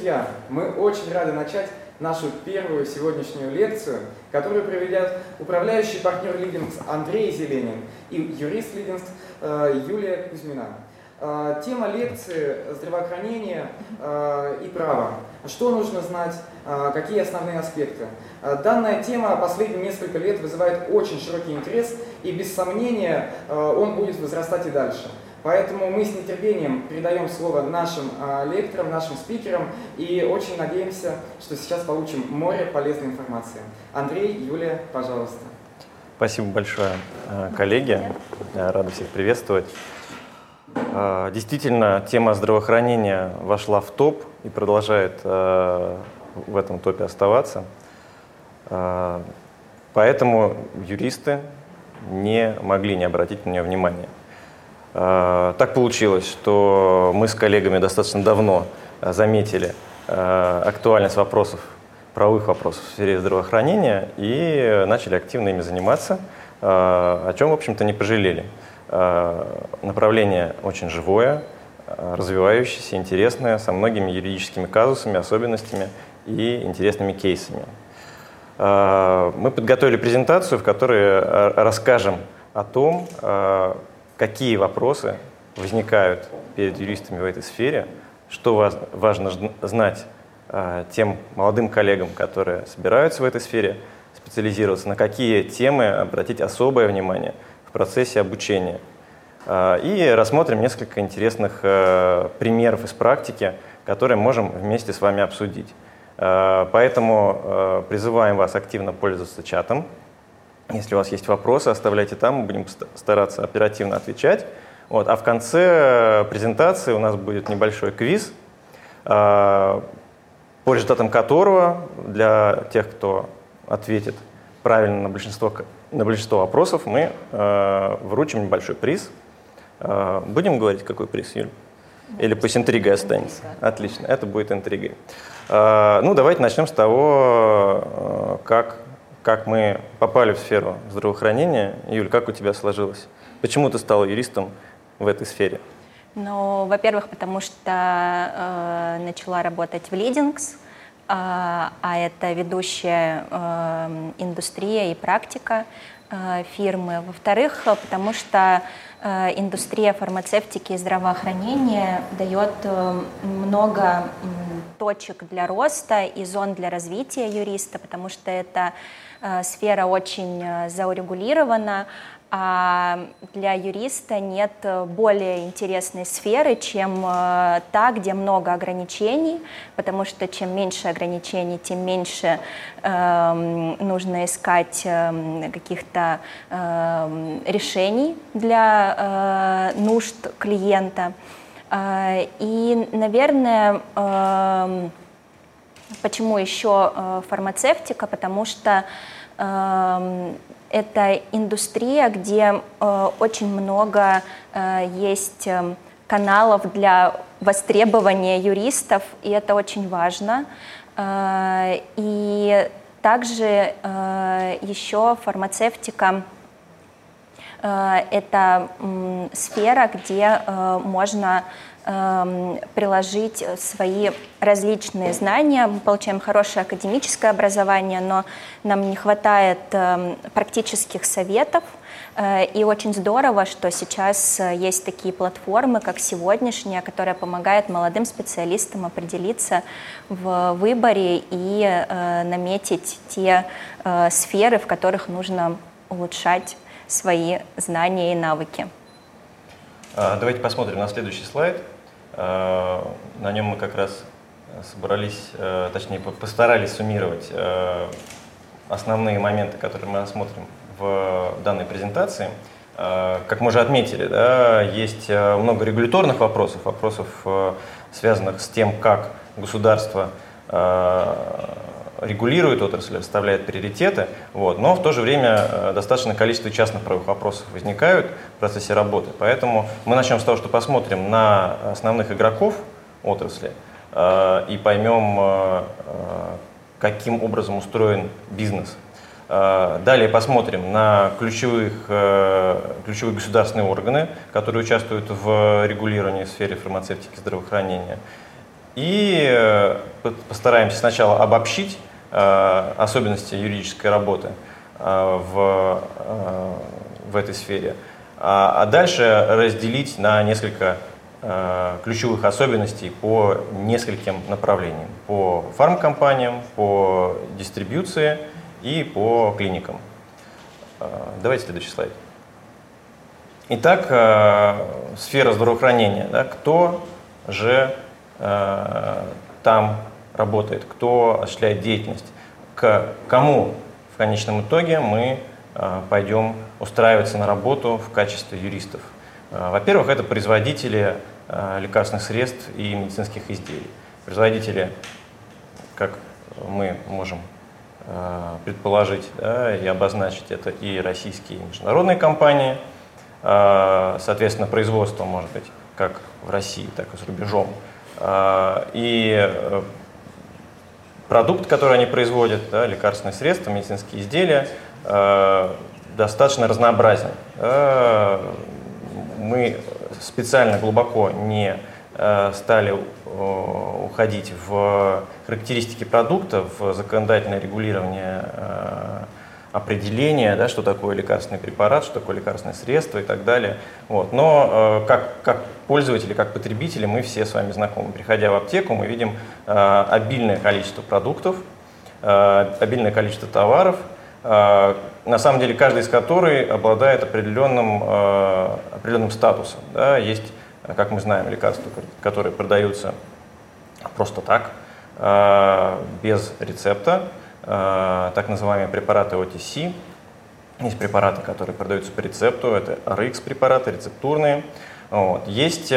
друзья, мы очень рады начать нашу первую сегодняшнюю лекцию, которую проведет управляющий партнер Лидингс Андрей Зеленин и юрист Лидингс э, Юлия Кузьмина. Э, тема лекции – здравоохранение э, и право. Что нужно знать, какие основные аспекты. Данная тема последние несколько лет вызывает очень широкий интерес, и без сомнения он будет возрастать и дальше. Поэтому мы с нетерпением передаем слово нашим э, лекторам, нашим спикерам и очень надеемся, что сейчас получим море полезной информации. Андрей, Юлия, пожалуйста. Спасибо большое, а, коллеги. Рада всех приветствовать. А, действительно, тема здравоохранения вошла в топ и продолжает в этом топе оставаться. Поэтому юристы не могли не обратить на нее внимания. А, так получилось, что мы с коллегами достаточно давно а, заметили а, актуальность вопросов, правовых вопросов в сфере здравоохранения и начали активно ими заниматься, о чем, в общем-то, не пожалели. Направление очень живое, развивающееся, интересное, со многими юридическими казусами, особенностями и интересными кейсами. Мы подготовили презентацию, в которой расскажем о том, какие вопросы возникают перед юристами в этой сфере, что важно знать а, тем молодым коллегам, которые собираются в этой сфере специализироваться, на какие темы обратить особое внимание в процессе обучения. А, и рассмотрим несколько интересных а, примеров из практики, которые можем вместе с вами обсудить. Поэтому призываем вас активно пользоваться чатом, если у вас есть вопросы, оставляйте там, мы будем стараться оперативно отвечать. Вот. А в конце презентации у нас будет небольшой квиз, а, по результатам которого для тех, кто ответит правильно на большинство, на большинство вопросов, мы а, вручим небольшой приз. А, будем говорить, какой приз, Юль? Или пусть интригой останется? Отлично, это будет интригой. Ну, давайте начнем с того, как как мы попали в сферу здравоохранения. Юль, как у тебя сложилось? Почему ты стала юристом в этой сфере? Ну, во-первых, потому что э, начала работать в Leadings, э, а это ведущая э, индустрия и практика э, фирмы. Во-вторых, потому что э, индустрия фармацевтики и здравоохранения дает э, много э, точек для роста и зон для развития юриста, потому что это сфера очень э, заурегулирована, а для юриста нет более интересной сферы, чем э, та, где много ограничений, потому что чем меньше ограничений, тем меньше э, нужно искать э, каких-то э, решений для э, нужд клиента. Э, и, наверное, э, Почему еще э, фармацевтика? Потому что э, это индустрия, где э, очень много э, есть э, каналов для востребования юристов, и это очень важно. И также еще фармацевтика это сфера, где можно Эм, приложить свои различные знания. Мы получаем хорошее академическое образование, но нам не хватает эм, практических советов. Э, и очень здорово, что сейчас э, есть такие платформы, как сегодняшняя, которая помогает молодым специалистам определиться в выборе и э, наметить те сферы, в которых нужно улучшать свои знания и навыки. А, давайте посмотрим на следующий слайд. А, на нем мы как раз собрались, э, точнее постарались суммировать э, основные моменты, которые мы осмотрим в данной презентации. Как мы уже отметили, да, есть э, много регуляторных вопросов, вопросов, связанных с тем, как государство регулирует отрасль, расставляет приоритеты, вот, но в то же время э, достаточное количество частных правовых вопросов возникают в процессе работы. Поэтому мы начнем с того, что посмотрим на основных игроков отрасли э, и поймем, э, э каким образом устроен бизнес. Э, далее посмотрим на ключевых, э, ключевые государственные органы, которые участвуют в регулировании в сфере фармацевтики и здравоохранения. и постараемся сначала обобщить особенности юридической работы в, в этой сфере, а, а дальше разделить на несколько Э, ключевых особенностей по нескольким направлениям. По фармкомпаниям, по дистрибьюции и по клиникам. Э, давайте следующий слайд. Итак, э, сфера здравоохранения. Кто же там работает, кто осуществляет деятельность, к кому в конечном итоге мы пойдем устраиваться на работу в качестве юристов. Во-первых, это производители Э, лекарственных средств и медицинских изделий. Производители, как мы можем э, предположить да, и обозначить, это и российские и международные компании. Э, соответственно, производство может быть как в России, так и за рубежом. И продукт, который они производят, да, лекарственные средства, медицинские изделия, достаточно разнообразен. Мы специально глубоко не э, стали э, уходить в характеристики продукта, в законодательное регулирование э, определения, да, что такое лекарственный препарат, что такое лекарственное средство и так далее. Вот. Но как, как пользователи, как потребители мы все с вами знакомы. Приходя в аптеку, мы видим обильное количество продуктов, обильное количество товаров, на самом деле каждый из которых обладает определенным, э, определенным статусом. Да? Есть, как мы знаем, лекарства, которые продаются просто так, э, без рецепта, э, так называемые препараты OTC. Есть препараты, которые продаются по рецепту, это RX препараты, рецептурные. Вот. Есть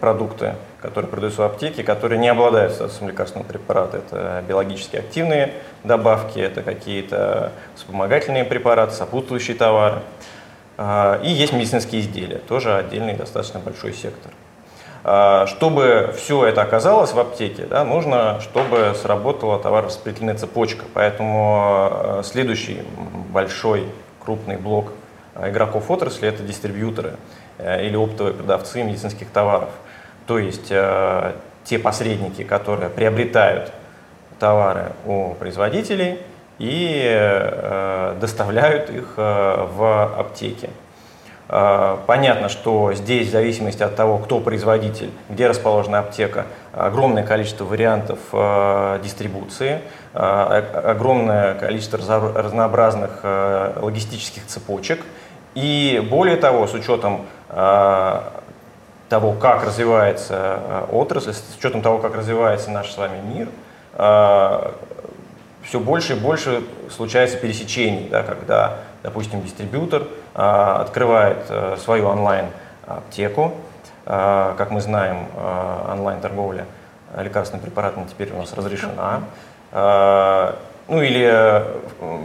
продукты, которые продаются в аптеке, которые не обладают статусом лекарственного препарата. Это биологически активные добавки, это какие-то вспомогательные препараты, сопутствующие товары. А, и есть медицинские изделия, тоже отдельный достаточно большой сектор. А, чтобы все это оказалось в аптеке, да, нужно, чтобы сработала товарораспределительная цепочка. Поэтому а, следующий большой крупный блок игроков отрасли – это дистрибьюторы э, или оптовые продавцы медицинских товаров – то есть э, те посредники, которые приобретают товары у производителей и э, доставляют их э, в аптеки. Э, понятно, что здесь в зависимости от того, кто производитель, где расположена аптека, огромное количество вариантов э, дистрибуции, э, огромное количество разнообразных логистических цепочек. И более того, с учетом того, как развивается отрасль, с учетом того, как развивается наш с вами мир, все больше и больше случается пересечений, да, когда, допустим, дистрибьютор э, открывает свою онлайн-аптеку. Как мы знаем, онлайн-торговля лекарственными препаратами теперь у нас разрешена. Ну или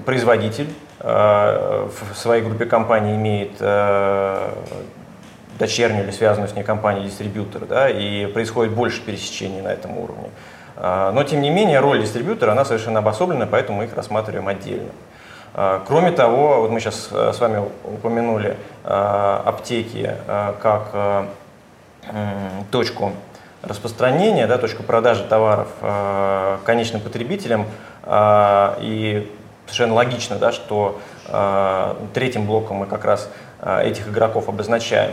производитель в своей группе компаний имеет дочернюю или связанную с ней компанию-дистрибьютор, да, и происходит больше пересечений на этом уровне. А, но, тем не менее, роль дистрибьютора, она совершенно обособлена, поэтому мы их рассматриваем отдельно. А, кроме того, вот мы сейчас э, с вами упомянули а, аптеки как точку распространения, да, точку продажи товаров конечным потребителям. И совершенно логично, да, что третьим блоком мы как раз этих игроков обозначаем.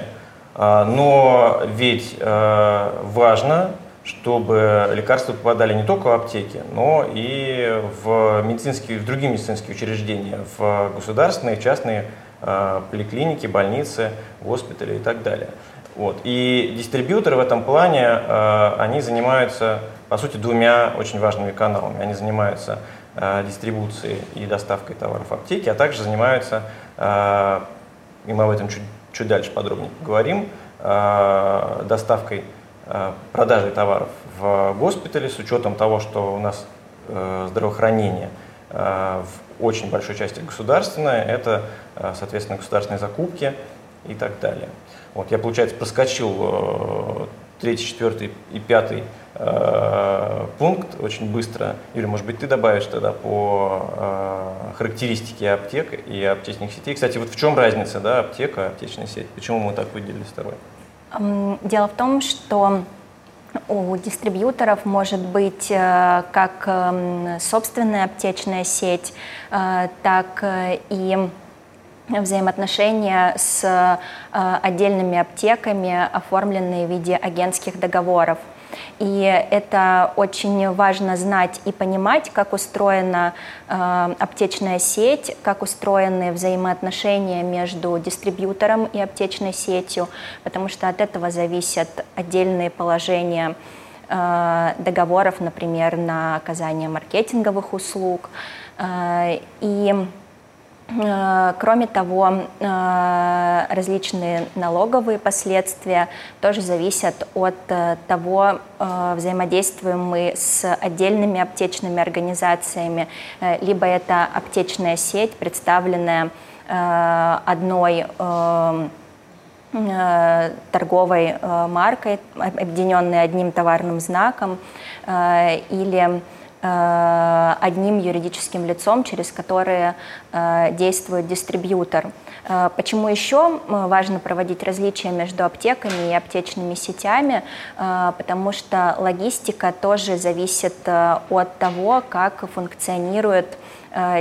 А, но ведь э, важно, чтобы лекарства попадали не только в аптеки, но и в, медицинские, в другие медицинские учреждения, в государственные, частные э, поликлиники, больницы, госпитали и так далее. Вот. И дистрибьюторы в этом плане, э, они занимаются, по сути, двумя очень важными каналами. Они занимаются дистрибуцией и доставкой товаров в аптеки, а также занимаются, и мы об этом чуть чуть дальше подробнее поговорим, э, доставкой, э, продажей товаров в госпитале с учетом того, что у нас э, здравоохранение в очень большой части государственное, это, соответственно, государственные закупки и так далее. Вот я, получается, проскочил третий, четвертый и пятый э, пункт очень быстро. Юрий, может быть, ты добавишь тогда по э, характеристике аптек и аптечных сетей. Кстати, вот в чем разница, да, аптека, аптечная сеть? Почему мы так выделили второй? Дело в том, что у дистрибьюторов может быть э, как собственная аптечная сеть, э, так и взаимоотношения с отдельными аптеками, оформленные в виде агентских договоров. И это очень важно знать и понимать, как устроена э, аптечная сеть, как устроены взаимоотношения между дистрибьютором и аптечной сетью, потому что от этого зависят отдельные положения э, договоров, например, на оказание маркетинговых услуг. Э, и кроме того, э, различные налоговые последствия тоже зависят от э, того, взаимодействуем мы с отдельными аптечными организациями, либо это аптечная сеть, представленная одной торговой маркой, объединенной одним товарным знаком, или Э, одним юридическим лицом, через которое э, действует дистрибьютор. Э, почему еще важно проводить различия между аптеками и аптечными сетями? Потому что логистика тоже зависит от того, как функционирует э,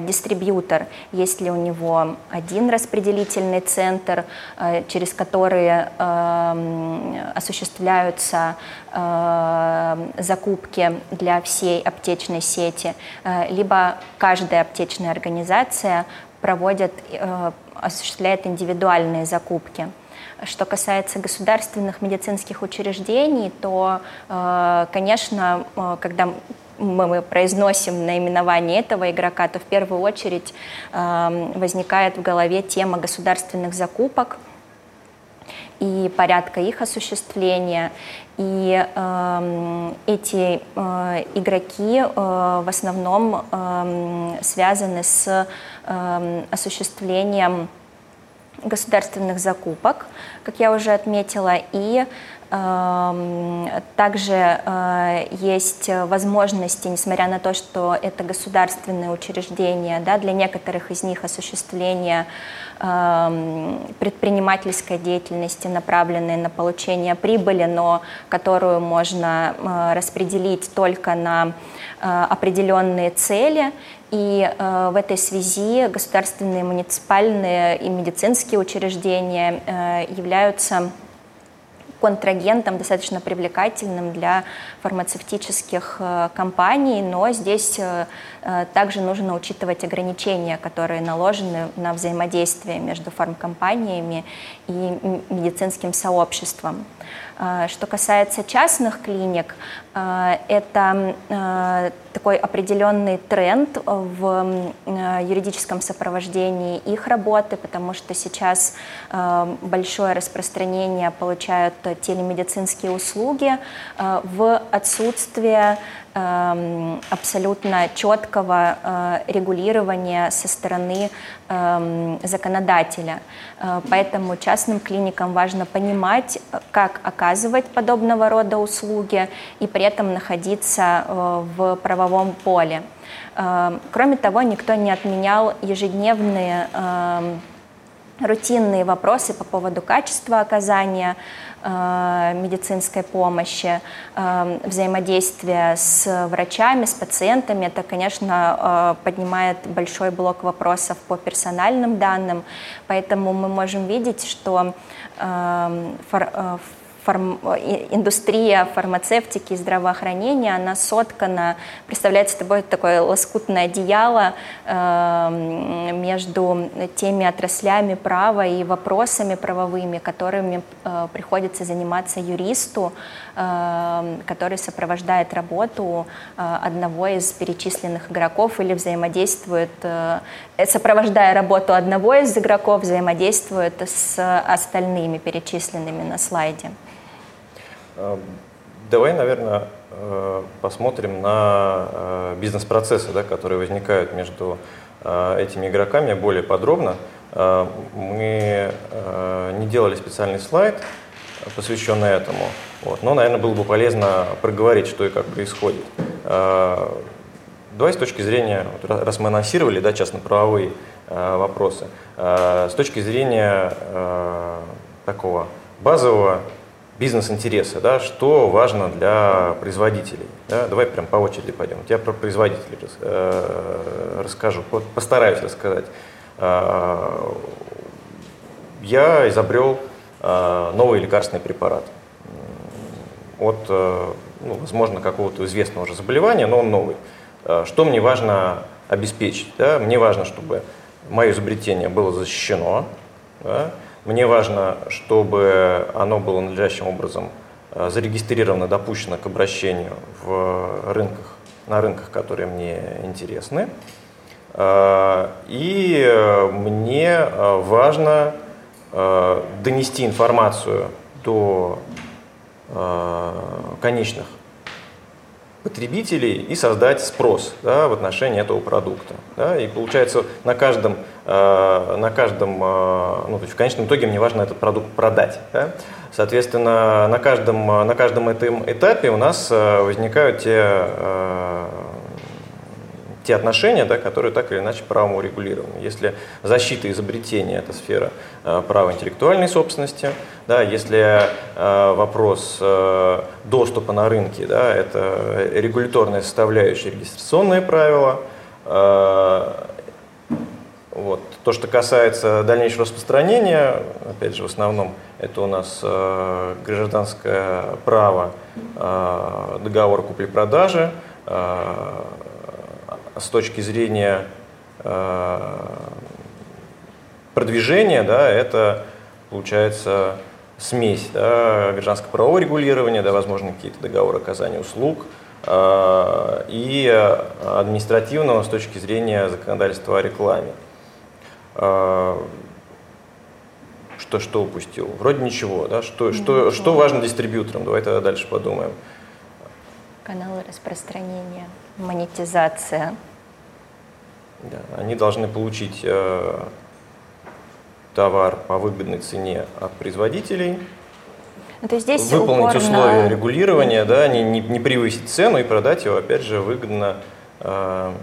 дистрибьютор, есть ли у него один распределительный центр, э, через который э, осуществляются э, закупки для всей аптечной сети, э, либо каждая аптечная организация проводит, э, осуществляет индивидуальные закупки. Что касается государственных медицинских учреждений, то, э, конечно, э, когда мы произносим наименование этого игрока, то в первую очередь э, возникает в голове тема государственных закупок и порядка их осуществления. И э, эти э, игроки э, в основном э, связаны с э, осуществлением государственных закупок, как я уже отметила, и также э, есть возможности, несмотря на то, что это государственные учреждения, да, для некоторых из них осуществление эм, предпринимательской деятельности, направленной на получение прибыли, но которую можно э, распределить только на э, определенные цели. И в этой связи государственные, муниципальные и медицинские учреждения являются контрагентом достаточно привлекательным для фармацевтических э, компаний, но здесь э, э, также нужно учитывать ограничения, которые наложены на взаимодействие между фармкомпаниями и медицинским сообществом. Что касается частных клиник, это а, такой определенный тренд в юридическом сопровождении их работы, потому что сейчас большое распространение получают телемедицинские услуги в отсутствие абсолютно четкого регулирования со стороны законодателя. Поэтому частным клиникам важно понимать, как оказывать подобного рода услуги и при этом находиться э, в правовом поле. Эм, кроме того, никто не отменял ежедневные рутинные вопросы по поводу качества оказания э, медицинской помощи, э, взаимодействия с врачами, с пациентами. Это, конечно, э, поднимает большой блок вопросов по персональным данным, поэтому мы можем видеть, что э, фор, э, фарм... индустрия фармацевтики и здравоохранения, она соткана, представляет собой такое лоскутное одеяло э, между теми отраслями права и вопросами правовыми, которыми э, приходится заниматься юристу, э, который сопровождает работу э, одного из перечисленных игроков или взаимодействует, э, сопровождая работу одного из игроков, взаимодействует с остальными перечисленными на слайде. Эм, давай, наверное, э, посмотрим на э, бизнес-процессы, да, которые возникают между э, этими игроками более подробно. Мы не делали специальный слайд, посвященный этому, вот, но, наверное, было бы полезно проговорить, что и как происходит. Давай с точки зрения, раз мы анонсировали да, частно-правовые вопросы, с точки зрения такого базового бизнес-интересы, да, что важно для производителей. Да? Давай прям по очереди пойдем. Я про производителей э, расскажу, постараюсь рассказать. Э, я изобрел э, новый лекарственный препарат от, э, ну, возможно, какого-то известного уже заболевания, но он новый. Э, что мне важно обеспечить? Да? Мне важно, чтобы мое изобретение было защищено, да? Мне важно, чтобы оно было надлежащим образом э, зарегистрировано, допущено к обращению в рынках, на рынках, которые мне интересны. Э, и э, мне важно донести информацию до конечных потребителей и создать спрос да, в отношении этого продукта. Да, и получается на каждом, на каждом э, ну, то есть в конечном итоге мне важно этот продукт продать. Да. Соответственно, на каждом, на каждом этом этапе у нас э, возникают те те отношения, да, которые так или иначе правом урегулированы. Если защита изобретения – это сфера э, права интеллектуальной собственности, да, если э, вопрос э, доступа на рынке да, – это регуляторная составляющая, регистрационные правила, э, вот. То, что касается дальнейшего распространения, опять же, в основном это у нас э, гражданское право, э, договор купли-продажи, э, с точки зрения э, продвижения, да, это получается смесь да, гражданского правового регулирования, да, возможно, какие-то договоры оказания услуг, э, и административного с точки зрения законодательства о рекламе. Э, что, что упустил? Вроде ничего, да? Что, что, что важно дистрибьюторам? Давай тогда дальше подумаем. Каналы распространения, монетизация. Да, они должны получить э, товар по выгодной цене от производителей, ну, то здесь выполнить условия на... регулирования, да, не, не, не превысить цену и продать его, опять же, выгодно э,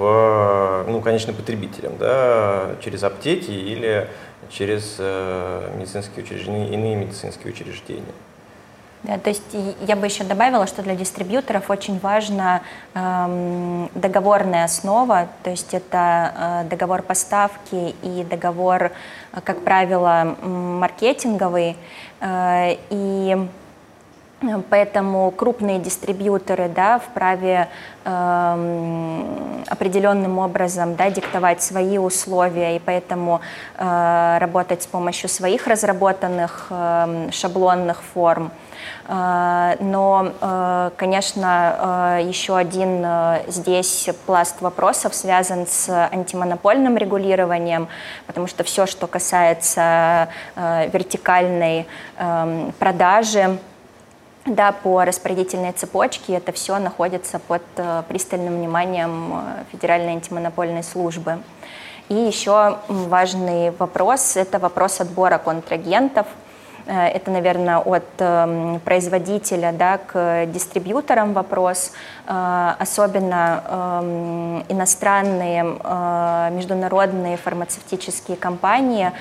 ну, конечным потребителям, да, через аптеки или через э, медицинские учреждения, иные медицинские учреждения. Да, то есть я бы еще добавила, что для дистрибьюторов очень важна эм, договорная основа, то есть это э, договор поставки и договор, э, как правило, маркетинговый. Э, и Поэтому крупные дистрибьюторы да, вправе э, определенным образом да, диктовать свои условия и поэтому э, работать с помощью своих разработанных э, шаблонных форм. Э, но, э, конечно, э, еще один здесь пласт вопросов связан с антимонопольным регулированием, потому что все, что касается вертикальной эм, продажи, да, по распорядительной цепочке это все находится под пристальным вниманием Федеральной антимонопольной службы. И еще важный вопрос – это вопрос отбора контрагентов – Э, это, наверное, от производителя да, к дистрибьюторам вопрос. Э, особенно иностранные э, международные фармацевтические компании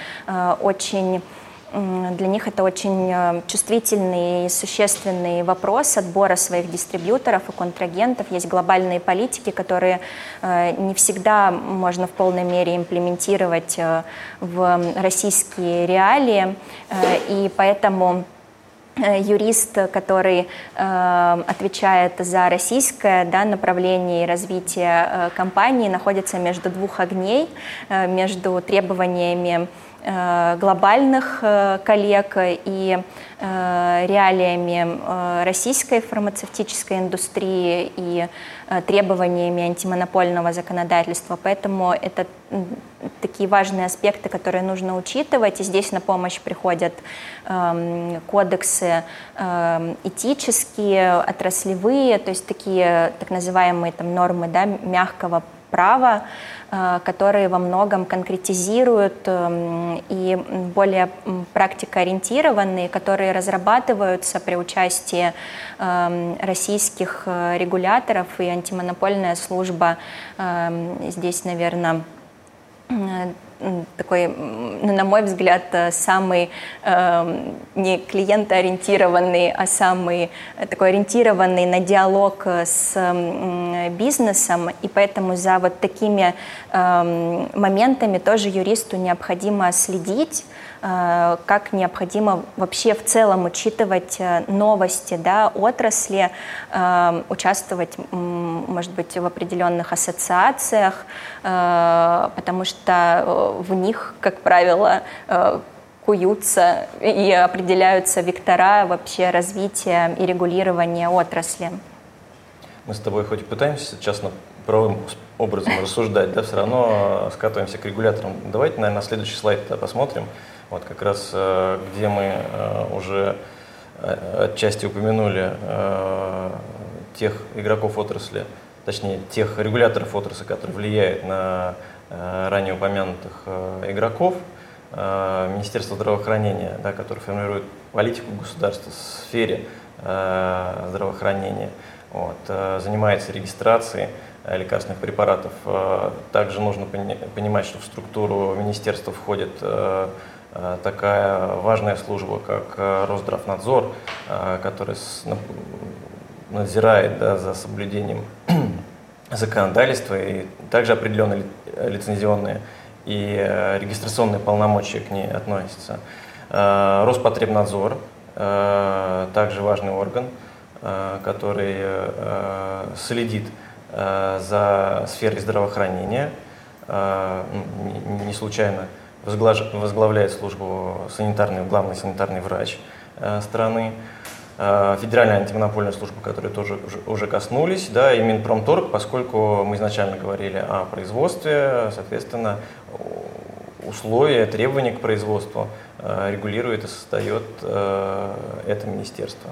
очень для них это очень э, чувствительный и существенный вопрос отбора своих дистрибьюторов и контрагентов. Есть глобальные политики, которые э, не всегда можно в полной мере имплементировать э, в российские реалии, и поэтому юрист, который э, отвечает за российское да, направление и развитие э, компании, находится между двух огней, э, между требованиями глобальных э, коллег и э, реалиями российской фармацевтической индустрии и требованиями антимонопольного законодательства. Поэтому это такие важные аспекты, которые нужно учитывать. И здесь на помощь приходят эм, кодексы эм, этические, отраслевые, то есть такие так называемые там, нормы да, мягкого права, Э, которые во многом конкретизируют эм, и более практикоориентированные, которые разрабатываются при участии эм, российских э, регуляторов и антимонопольная служба эм, здесь, наверное, такой, ну, на мой взгляд, самый э, не клиентоориентированный, а самый такой ориентированный на диалог с э, бизнесом, и поэтому за вот такими э, моментами тоже юристу необходимо следить, Э, как необходимо вообще в целом учитывать э, новости да, отрасли, э, участвовать, может быть, в определенных ассоциациях, потому что в них, как правило, куются и определяются вектора вообще развития и регулирования отрасли. Мы с тобой хоть и пытаемся сейчас на правовым образом рассуждать, да, все равно скатываемся к регуляторам. Давайте, наверное, на следующий слайд посмотрим. Вот как раз э, где мы э, уже э, отчасти упомянули тех игроков отрасли, точнее тех регуляторов отрасли, которые влияют на ранее упомянутых игроков, Министерство здравоохранения, да, которое формирует политику государства в сфере здравоохранения, вот, занимается регистрацией лекарственных препаратов. Также нужно понимать, что в структуру министерства входит такая важная служба, как э, Росздравнадзор, э, который надзирает да, за соблюдением законодательства и также определенные лицензионные и регистрационные полномочия к ней относятся. Роспотребнадзор, также важный орган, который следит за сферой здравоохранения. Не случайно возглавляет службу санитарный, главный санитарный врач э, страны. Э, Федеральная антимонопольная служба, которые тоже уже, коснулись, да, и Минпромторг, поскольку мы изначально говорили о производстве, соответственно, условия, требования к производству э, регулирует и создает это министерство.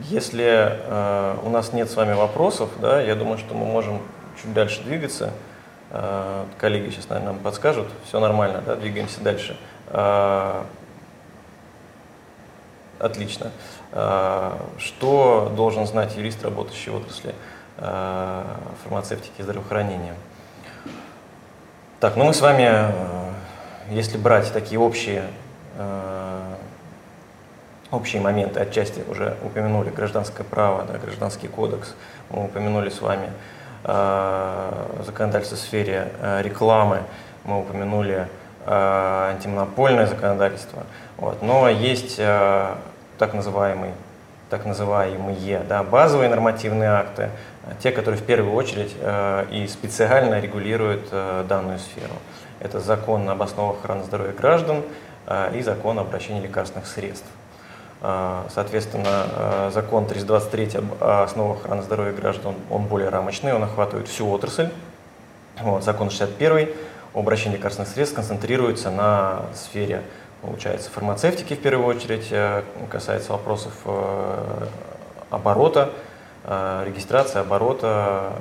Если у нас нет с вами вопросов, да, я думаю, что мы можем чуть дальше двигаться. Э, коллеги сейчас, наверное, нам подскажут. Все нормально, да, двигаемся дальше. Э, отлично. Э, что должен знать юрист, работающий в отрасли фармацевтики и здравоохранения? Так, ну мы с вами, если брать такие общие, общие моменты, отчасти уже упомянули гражданское право, да, гражданский кодекс, мы упомянули с вами Э, законодательство в сфере э, рекламы, мы упомянули э, антимонопольное законодательство. Вот. Но есть так называемый так называемые да, базовые нормативные акты, те, которые в первую очередь и специально регулируют данную сферу. Это закон об основах охраны здоровья граждан и закон о обращении лекарственных средств. А, соответственно, а, закон 323 об основах охраны здоровья граждан, он более рамочный, он охватывает всю отрасль. Вот, закон 61 об обращении лекарственных средств концентрируется на сфере, получается, фармацевтики в первую очередь, э, касается вопросов э, оборота, э, регистрации оборота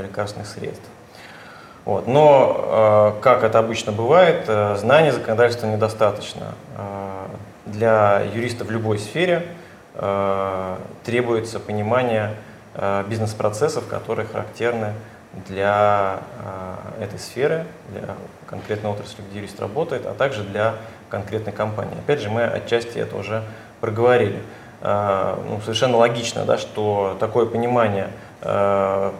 лекарственных средств. Вот. Но, как это обычно бывает, знания законодательства недостаточно для юриста в любой сфере э, требуется понимание э, бизнес-процессов, которые характерны для э, этой сферы, для конкретной отрасли, где юрист работает, а также для конкретной компании. Опять же, мы отчасти это уже проговорили. Э, ну, совершенно логично, да, что такое понимание э,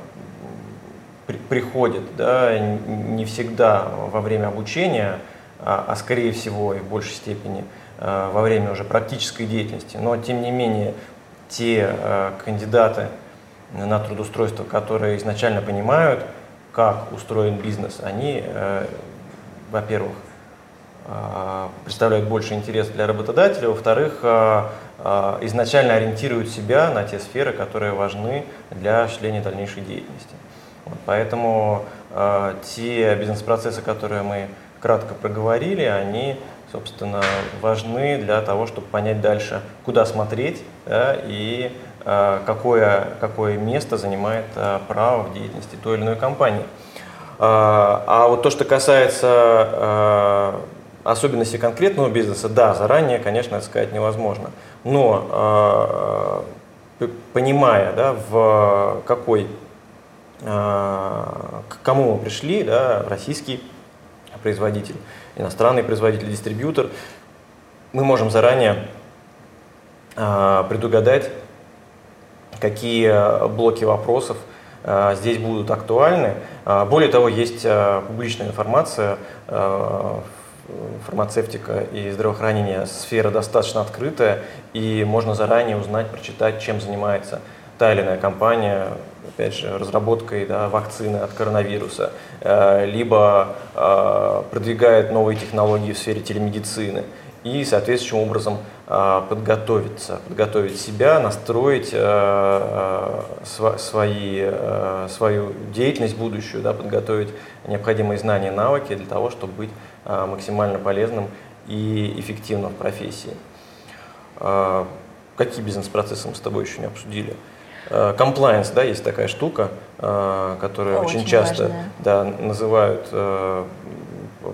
при, приходит да, не всегда во время обучения, а, а скорее всего и в большей степени – во время уже практической деятельности, но тем не менее те э, кандидаты на трудоустройство, которые изначально понимают, как устроен бизнес, они, э, во-первых, представляют больше интерес для работодателя, во-вторых, изначально ориентируют себя на те сферы, которые важны для осуществления дальнейшей деятельности. Вот, поэтому те бизнес-процессы, которые мы кратко проговорили, они собственно, важны для того, чтобы понять дальше, куда смотреть да, и э, какое, какое место занимает э, право в деятельности той или иной компании. А, а вот то, что касается э, особенностей конкретного бизнеса, да, заранее, конечно, это сказать невозможно. Но понимая, да, в какой к кому мы пришли, да, российский производитель, иностранный производитель, дистрибьютор, мы можем заранее предугадать, какие блоки вопросов здесь будут актуальны. Более того, есть публичная информация фармацевтика и здравоохранение сфера достаточно открытая, и можно заранее узнать, прочитать, чем занимается та или иная компания, опять же, разработкой да, вакцины от коронавируса, э, либо э, продвигает новые технологии в сфере телемедицины и соответствующим образом э, подготовиться, подготовить себя, настроить свои, свою деятельность будущую, да, подготовить необходимые знания навыки для того, чтобы быть максимально полезным и эффективным в профессии. Какие бизнес-процессы мы с тобой еще не обсудили? Комплайенс, да, есть такая штука, а, которую очень, очень часто да, называют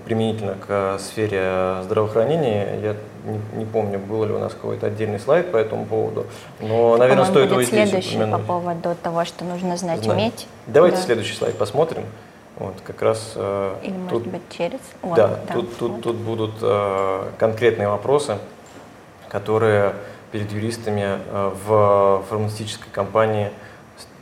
применительно к сфере здравоохранения. Я не, не помню, был ли у нас какой-то отдельный слайд по этому поводу, но, наверное, стоит его здесь следующий упомянуть. по поводу того, что нужно знать, Знать. уметь. Давайте да. следующий слайд посмотрим. Вот, как раз э, Или, тут, может быть, через? Вот, да, да, тут, тут, вот. тут будут э, конкретные вопросы, которые перед юристами э, в фармацевтической компании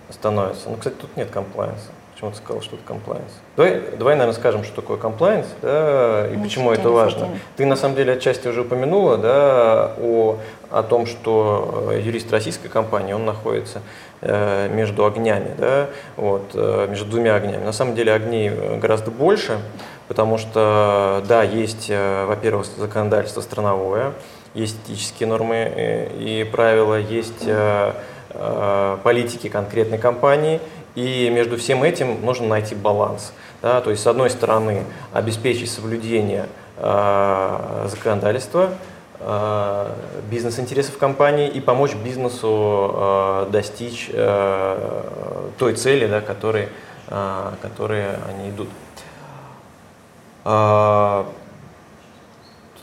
становятся. Ну, кстати, тут нет комплайенса. Почему ты сказал, что это комплайенс? Давай, давай, наверное, скажем, что такое комплайенс, да, и ну, почему это важно. Ты, на самом деле, отчасти уже упомянула, да, о, о том, что э, юрист российской компании, он находится э, между огнями, да, вот, э, между двумя огнями. На самом деле огней э, гораздо больше, потому что, да, есть, э, во-первых, законодательство страновое, есть этические нормы э, и правила, есть э, э, политики конкретной компании, и между всем этим нужно найти баланс. Да? То есть, с одной стороны, обеспечить соблюдение законодательства, бизнес-интересов компании и помочь бизнесу достичь той цели, да, которые, э, которые они идут.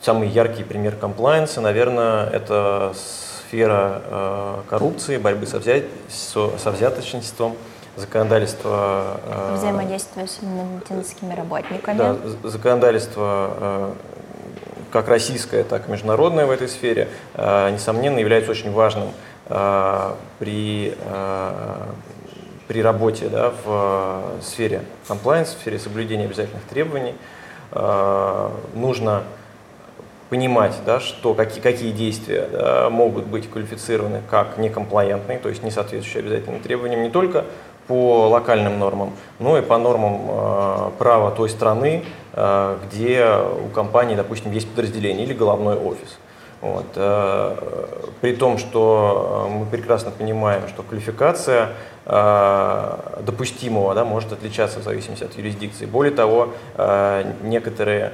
Э, самый яркий пример комплайенса, наверное, это сфера э, коррупции, борьбы со, взят, со, со взяточничеством законодательство... Э, Взаимодействие с медицинскими работниками. Да, законодательство э, как российское, так и международное в этой сфере, э, несомненно, является очень важным при, при работе да, в сфере compliance, в сфере соблюдения обязательных требований. Нужно понимать, да, что, какие, какие действия да, могут быть квалифицированы как некомплаентные, то есть не соответствующие обязательным требованиям не только по локальным нормам, но и по нормам э, права той страны, э, где у компании, допустим, есть подразделение или головной офис. Вот. Э, при том, что мы прекрасно понимаем, что квалификация допустимого да, может отличаться в зависимости от юрисдикции. Более того, некоторые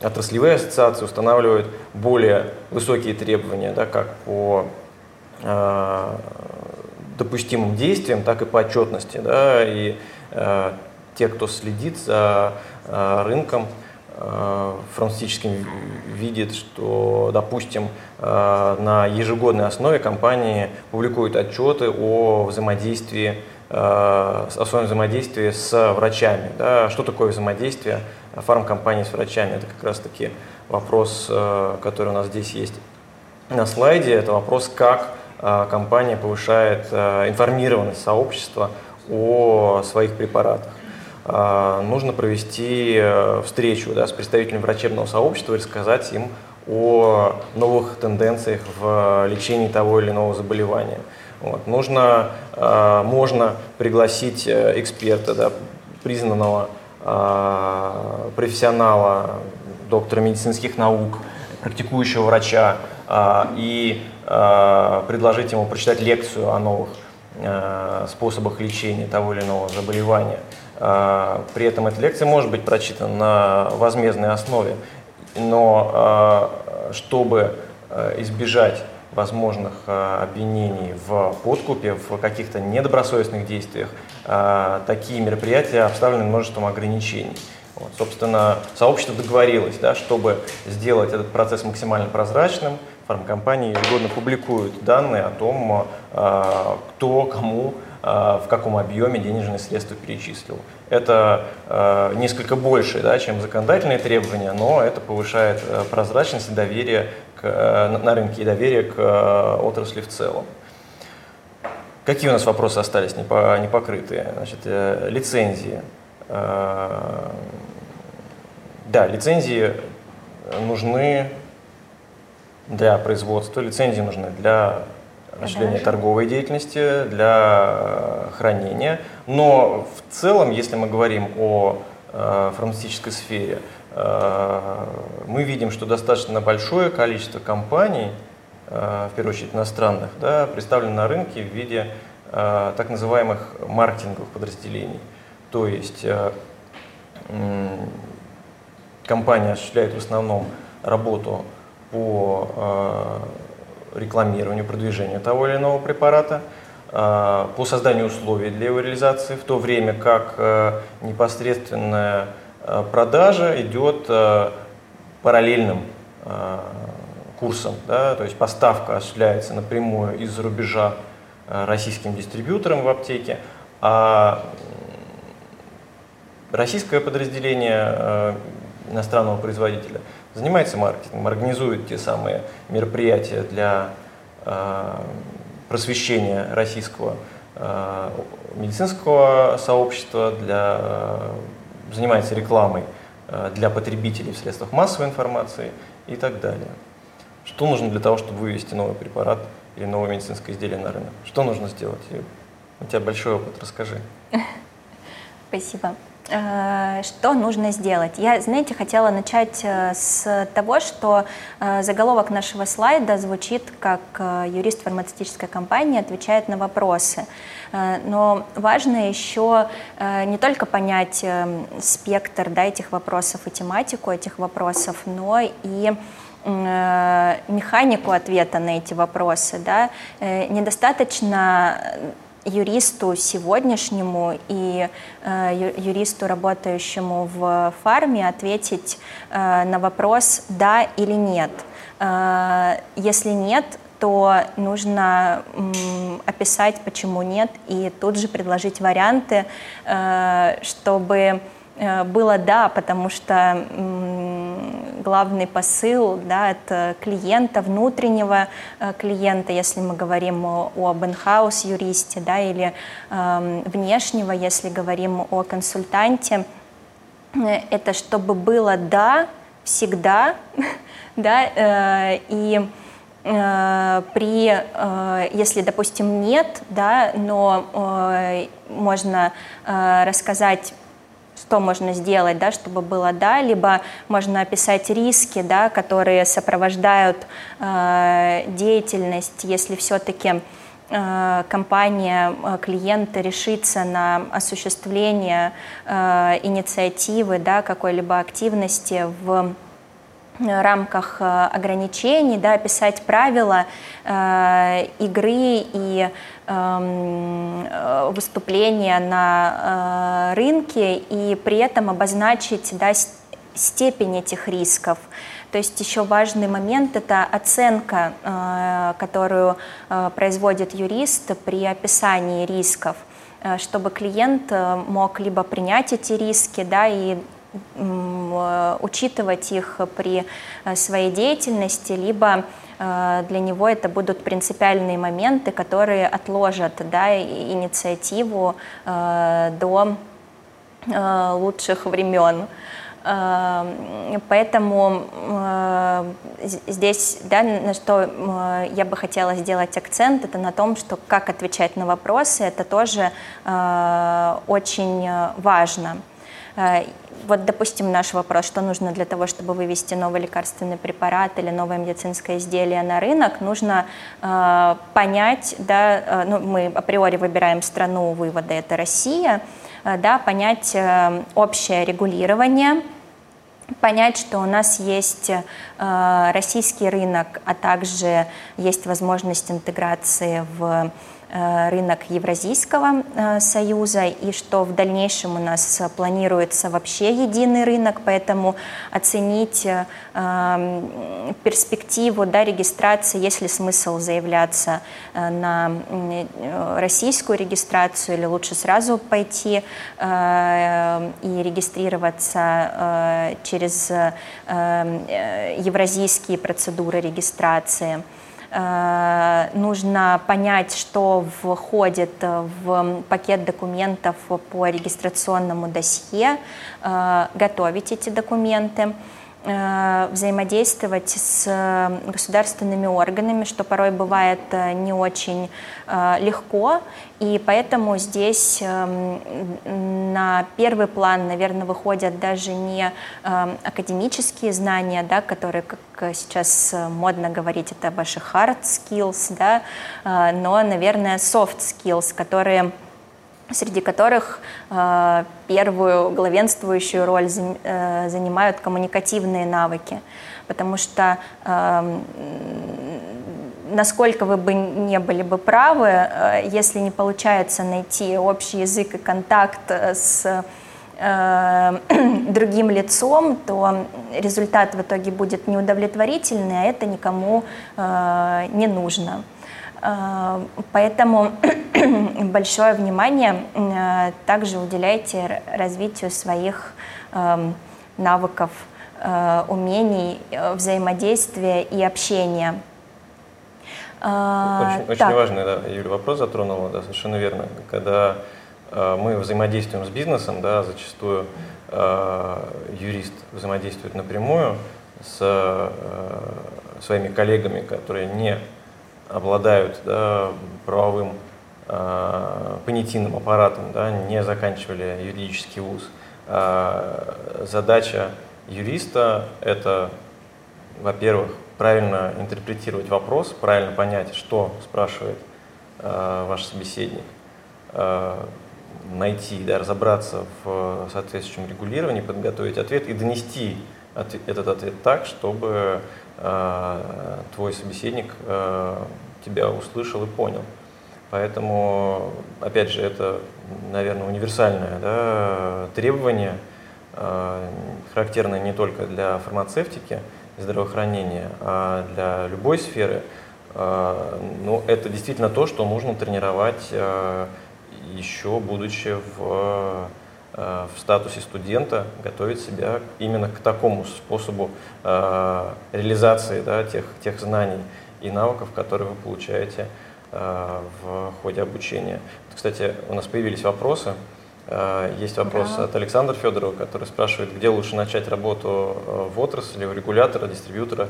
отраслевые ассоциации устанавливают более высокие требования, да, как по Э, допустимым действиям, так и по отчетности. Да, и э, те, кто следит за э, рынком э, фармацевтическим, видит, что, допустим, э, на ежегодной основе компании публикуют отчеты о взаимодействии о своем взаимодействии с врачами. Да? Что такое взаимодействие фармкомпании с врачами? Это как раз-таки вопрос, э, который у нас здесь есть на слайде. Это вопрос, как а, компания повышает а, информированность сообщества о своих препаратах. Нужно провести э, встречу да, с представителями врачебного сообщества и рассказать им о новых тенденциях в лечении того или иного заболевания. Вот. Нужно, можно пригласить э, эксперта, да, признанного профессионала, доктора медицинских наук, практикующего врача и Э, предложить ему прочитать лекцию о новых э, способах лечения того или иного заболевания. Э, при этом эта лекция может быть прочитана на возмездной основе, но чтобы избежать возможных обвинений в подкупе, в каких-то недобросовестных действиях, такие мероприятия обставлены множеством ограничений. Вот, собственно, сообщество договорилось, да, чтобы сделать этот процесс максимально прозрачным, фармкомпании ежегодно публикуют данные о том, кто кому в каком объеме денежные средства перечислил. Это несколько больше, да, чем законодательные требования, но это повышает э, прозрачность и доверие к, э, на рынке и доверие к э, отрасли в целом. Какие у нас вопросы остались непокрытые? Значит, э, лицензии. Э, да, лицензии нужны для производства, лицензии нужны для осуществления торговой деятельности, для хранения. Но в целом, если мы говорим о э, фармацевтической сфере, э, мы видим, что достаточно большое количество компаний, в первую очередь иностранных, да, представлено на рынке в виде э, так называемых маркетинговых подразделений. То есть э, э, компания осуществляет в основном работу по э, рекламированию, продвижению того или иного препарата, по созданию условий для его реализации, в то время как э, непосредственная э, продажа идет э, параллельным курсом, да, то есть поставка осуществляется напрямую из-за рубежа российским дистрибьютором в аптеке, а российское подразделение иностранного производителя – занимается маркетингом, организует те самые мероприятия для э, просвещения российского э, медицинского сообщества, для, э, занимается рекламой э, для потребителей в средствах массовой информации и так далее. Что нужно для того, чтобы вывести новый препарат или новое медицинское изделие на рынок? Что нужно сделать? У тебя большой опыт, расскажи. Спасибо. Э, что нужно сделать? Я, знаете, хотела начать э, с того, что э, заголовок нашего слайда звучит как юрист фармацевтической компании отвечает на вопросы. Но важно еще не только понять спектр да, этих вопросов и тематику этих вопросов, но и механику ответа на эти вопросы. Да? Недостаточно юристу сегодняшнему и э, юристу, работающему в фарме, ответить э, на вопрос «да» или «нет». Э, если нет, то нужно м, описать, почему нет, и тут же предложить варианты, э, чтобы Э, было да, потому что главный посыл да, от клиента, внутреннего э, клиента, если мы говорим о, об in-house юристе, да, или э, внешнего, если говорим о консультанте, э, это чтобы было да всегда, да, э, и при, если, допустим, нет, да, но можно рассказать что можно сделать, да, чтобы было да, либо можно описать риски, да, которые сопровождают э, деятельность, если все-таки э, компания, э, клиент решится на осуществление э, инициативы, да, какой-либо активности в рамках э, ограничений, да, описать правила э, игры и эм, э, выступления на э, рынке и при этом обозначить да, степень этих рисков. То есть еще важный момент – это оценка, э, которую э, производит юрист при описании рисков чтобы клиент мог либо принять эти риски, да, и учитывать их при э, своей деятельности, либо э, для него это будут принципиальные моменты, которые отложат да, инициативу до лучших времен. Поэтому здесь, да, на что я бы хотела сделать акцент, это на том, что как отвечать на вопросы, это тоже очень важно. Вот, допустим, наш вопрос, что нужно для того, чтобы вывести новый лекарственный препарат или новое медицинское изделие на рынок, нужно э, понять, да, э, ну, мы априори выбираем страну вывода, это Россия, э, да, понять э, общее регулирование, понять, что у нас есть э, российский рынок, а также есть возможность интеграции в рынок Евразийского э, союза и что в дальнейшем у нас планируется вообще единый рынок, поэтому оценить перспективу да, регистрации, есть ли смысл заявляться на российскую регистрацию или лучше сразу пойти и регистрироваться через евразийские процедуры регистрации. Э, нужно понять, что входит в пакет документов по регистрационному досье, э, готовить эти документы. Э, взаимодействовать с государственными органами, что порой бывает э, не очень э, легко, и поэтому здесь эм, на первый план, наверное, выходят даже не эм, академические знания, да, которые, как сейчас модно говорить, это ваши hard skills, да, но, наверное, soft skills, которые среди которых э, первую главенствующую роль э, занимают коммуникативные навыки, потому что э, насколько вы бы не были бы правы, э, если не получается найти общий язык и контакт с э, другим лицом, то результат в итоге будет неудовлетворительный, а это никому э, не нужно. Э, поэтому большое внимание э, также уделяйте развитию своих эм, навыков, э, умений взаимодействия и общения. Очень, очень важный, да, Юля, вопрос затронула, да, совершенно верно. Когда мы взаимодействуем с бизнесом, да, зачастую юрист взаимодействует напрямую с своими коллегами, которые не обладают да, правовым понятийным аппаратом, да, не заканчивали юридический вуз. Задача юриста – это, во-первых, правильно интерпретировать вопрос, правильно понять, что спрашивает э, ваш собеседник, э, найти, да, разобраться в соответствующем регулировании, подготовить ответ и донести этот ответ так, чтобы э, твой собеседник э, тебя услышал и понял. Поэтому, опять же, это, наверное, универсальное да, требование, э, характерное не только для фармацевтики здравоохранения, а для любой сферы. Э, ну, это действительно то, что нужно тренировать э, еще будучи в Э, в статусе студента готовить себя именно к такому способу реализации да, тех, тех знаний и навыков, которые вы получаете в ходе обучения. Кстати, у нас появились вопросы. Есть вопрос да. от Александра Федорова, который спрашивает, где лучше начать работу в отрасли, у регулятора, дистрибьютора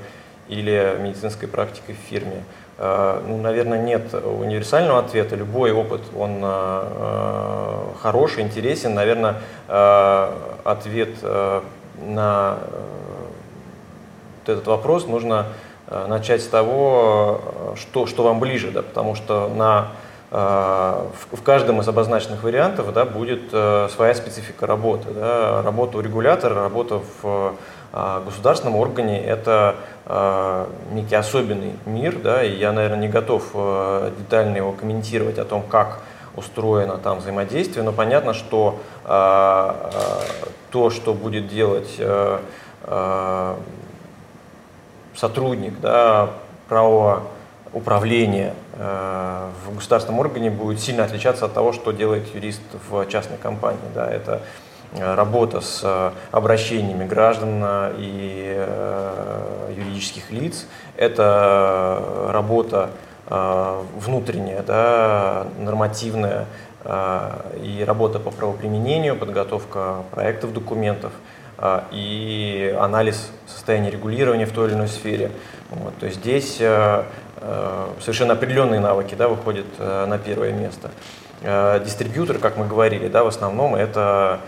или медицинской практикой в фирме. Э, ну, наверное, нет универсального ответа. Любой опыт, он э, хороший, интересен. Наверное, э, ответ на этот вопрос нужно начать с того, что, что вам ближе, да, потому что на, в, в каждом из обозначенных вариантов да, будет своя специфика работы. Да. Работа у регулятора, работа в а государственном органе это а, некий особенный мир, да, и я, наверное, не готов а, детально его комментировать о том, как устроено там взаимодействие, но понятно, что то, что будет делать сотрудник да, правого управления в государственном органе будет сильно отличаться от того, что делает юрист в частной компании. Да, это Э, работа с э, обращениями граждан и э, юридических лиц, это работа внутренняя, да, нормативная и работа по правоприменению, подготовка проектов документов и анализ состояния регулирования в той или иной сфере. Вот, то есть здесь совершенно определенные навыки да, выходят на первое место. Дистрибьютор, как мы говорили, да, в основном это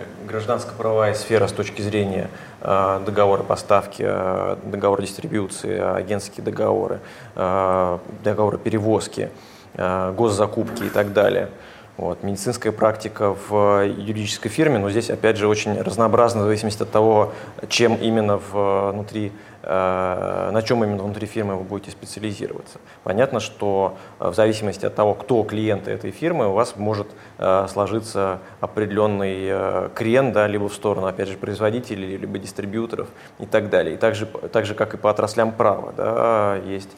Э, гражданско-правовая сфера с точки зрения э, договора поставки, э, договора дистрибьюции, агентские договоры, договоры перевозки, госзакупки и так далее. Вот. Медицинская практика в юридической фирме, но здесь, опять же, очень разнообразна в зависимости от того, чем именно внутри Э, на чем именно внутри фирмы вы будете специализироваться. Понятно, что э, в зависимости от того, кто клиенты этой фирмы, у вас может э, сложиться определенный крен, да, либо в сторону, опять же, производителей, либо дистрибьюторов и так далее. И так же, так же как и по отраслям права, да, есть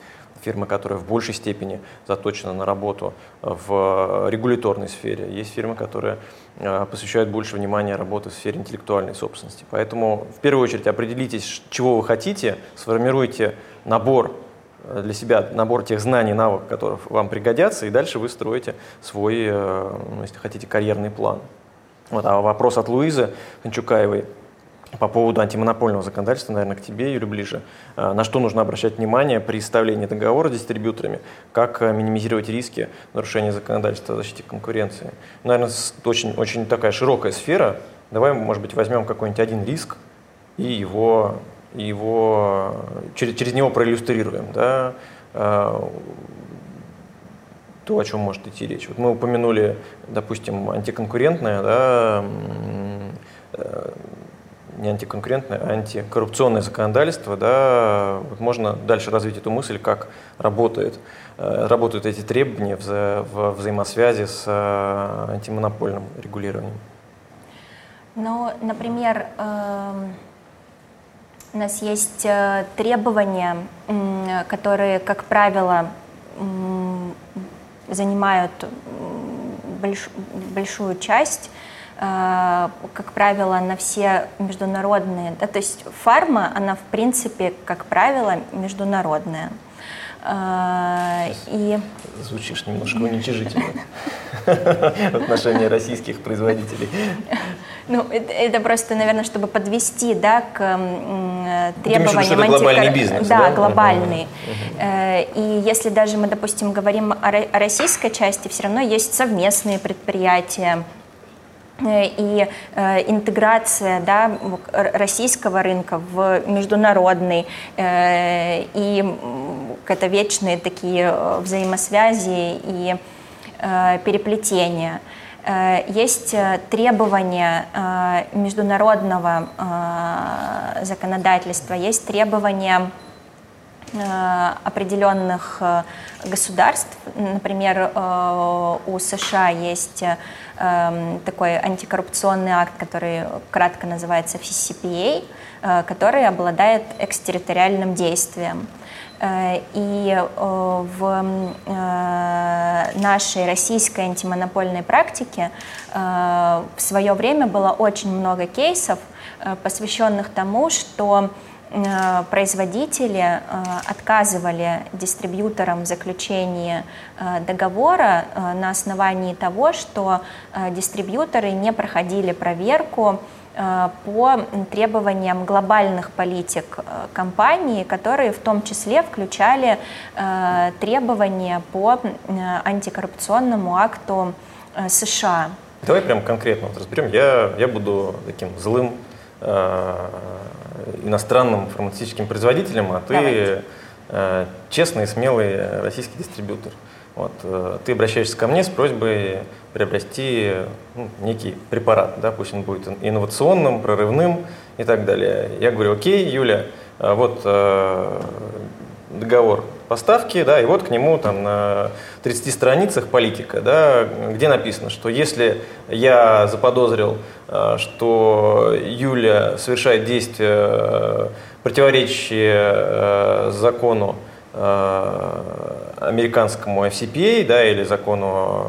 фирмы, которая в большей степени заточена на работу в регуляторной сфере. Есть фирмы, которые э, посвящают больше внимания работе в сфере интеллектуальной собственности. Поэтому в первую очередь определитесь, чего вы хотите, сформируйте набор э, для себя набор тех знаний, навыков, которые вам пригодятся, и дальше вы строите свой, э, ну, если хотите, карьерный план. Вот, а вопрос от Луизы Кончукаевой – по поводу антимонопольного законодательства, наверное, к тебе, Юля, ближе. А, на что нужно обращать внимание при составлении договора с дистрибьюторами? Как а, минимизировать риски нарушения законодательства о защите конкуренции? Наверное, очень, очень такая широкая сфера. Давай, может быть, возьмем какой-нибудь один риск и его, его через, через него проиллюстрируем. Да? А, то, о чем может идти речь. Вот мы упомянули, допустим, антиконкурентное, да, э, не антиконкурентное, а антикоррупционное законодательство, да, вот можно дальше развить эту мысль, как работает, э, работают эти требования в, в взаимосвязи с э, антимонопольным регулированием. Ну, например, эм, у нас есть э, требования, которые, как правило, занимают большую часть как правило, на все международные, да, то есть фарма, она в принципе, как правило, международная. Э, и... Звучишь немножко уничижительно в отношении российских производителей. Ну, это, это просто, наверное, чтобы подвести, да, к требованиям антикор... глобальный бизнес, да, да? глобальный. Uh-huh. И если даже мы, допустим, говорим о российской части, все равно есть совместные предприятия, Э, и э, интеграция да, российского рынка в международный э, и это вечные такие взаимосвязи и переплетения. Есть требования международного законодательства, есть требования определенных государств. Например, у США есть Эм, такой антикоррупционный акт, который кратко называется FCPA, э, который обладает экстерриториальным действием. Э, и э, в нашей российской антимонопольной практике в свое время было очень много кейсов, посвященных тому, что Э, производители э, отказывали дистрибьюторам в заключении э, договора на основании того, что дистрибьюторы не проходили проверку по требованиям глобальных политик компании, которые в том числе включали требования по антикоррупционному акту США. Давай прям конкретно вот разберем. Я, я буду таким злым иностранным фармацевтическим производителем, а ты э, честный и смелый российский дистрибьютор. Вот, э, ты обращаешься ко мне с просьбой приобрести ну, некий препарат, да, пусть он будет инновационным, прорывным и так далее. Я говорю, окей, Юля, э, вот э, договор поставки, да, и вот к нему там на 30 страницах политика, да, где написано, что если я заподозрил, э, что Юля совершает действия, э, противоречащие э, закону американскому FCPA, да, или закону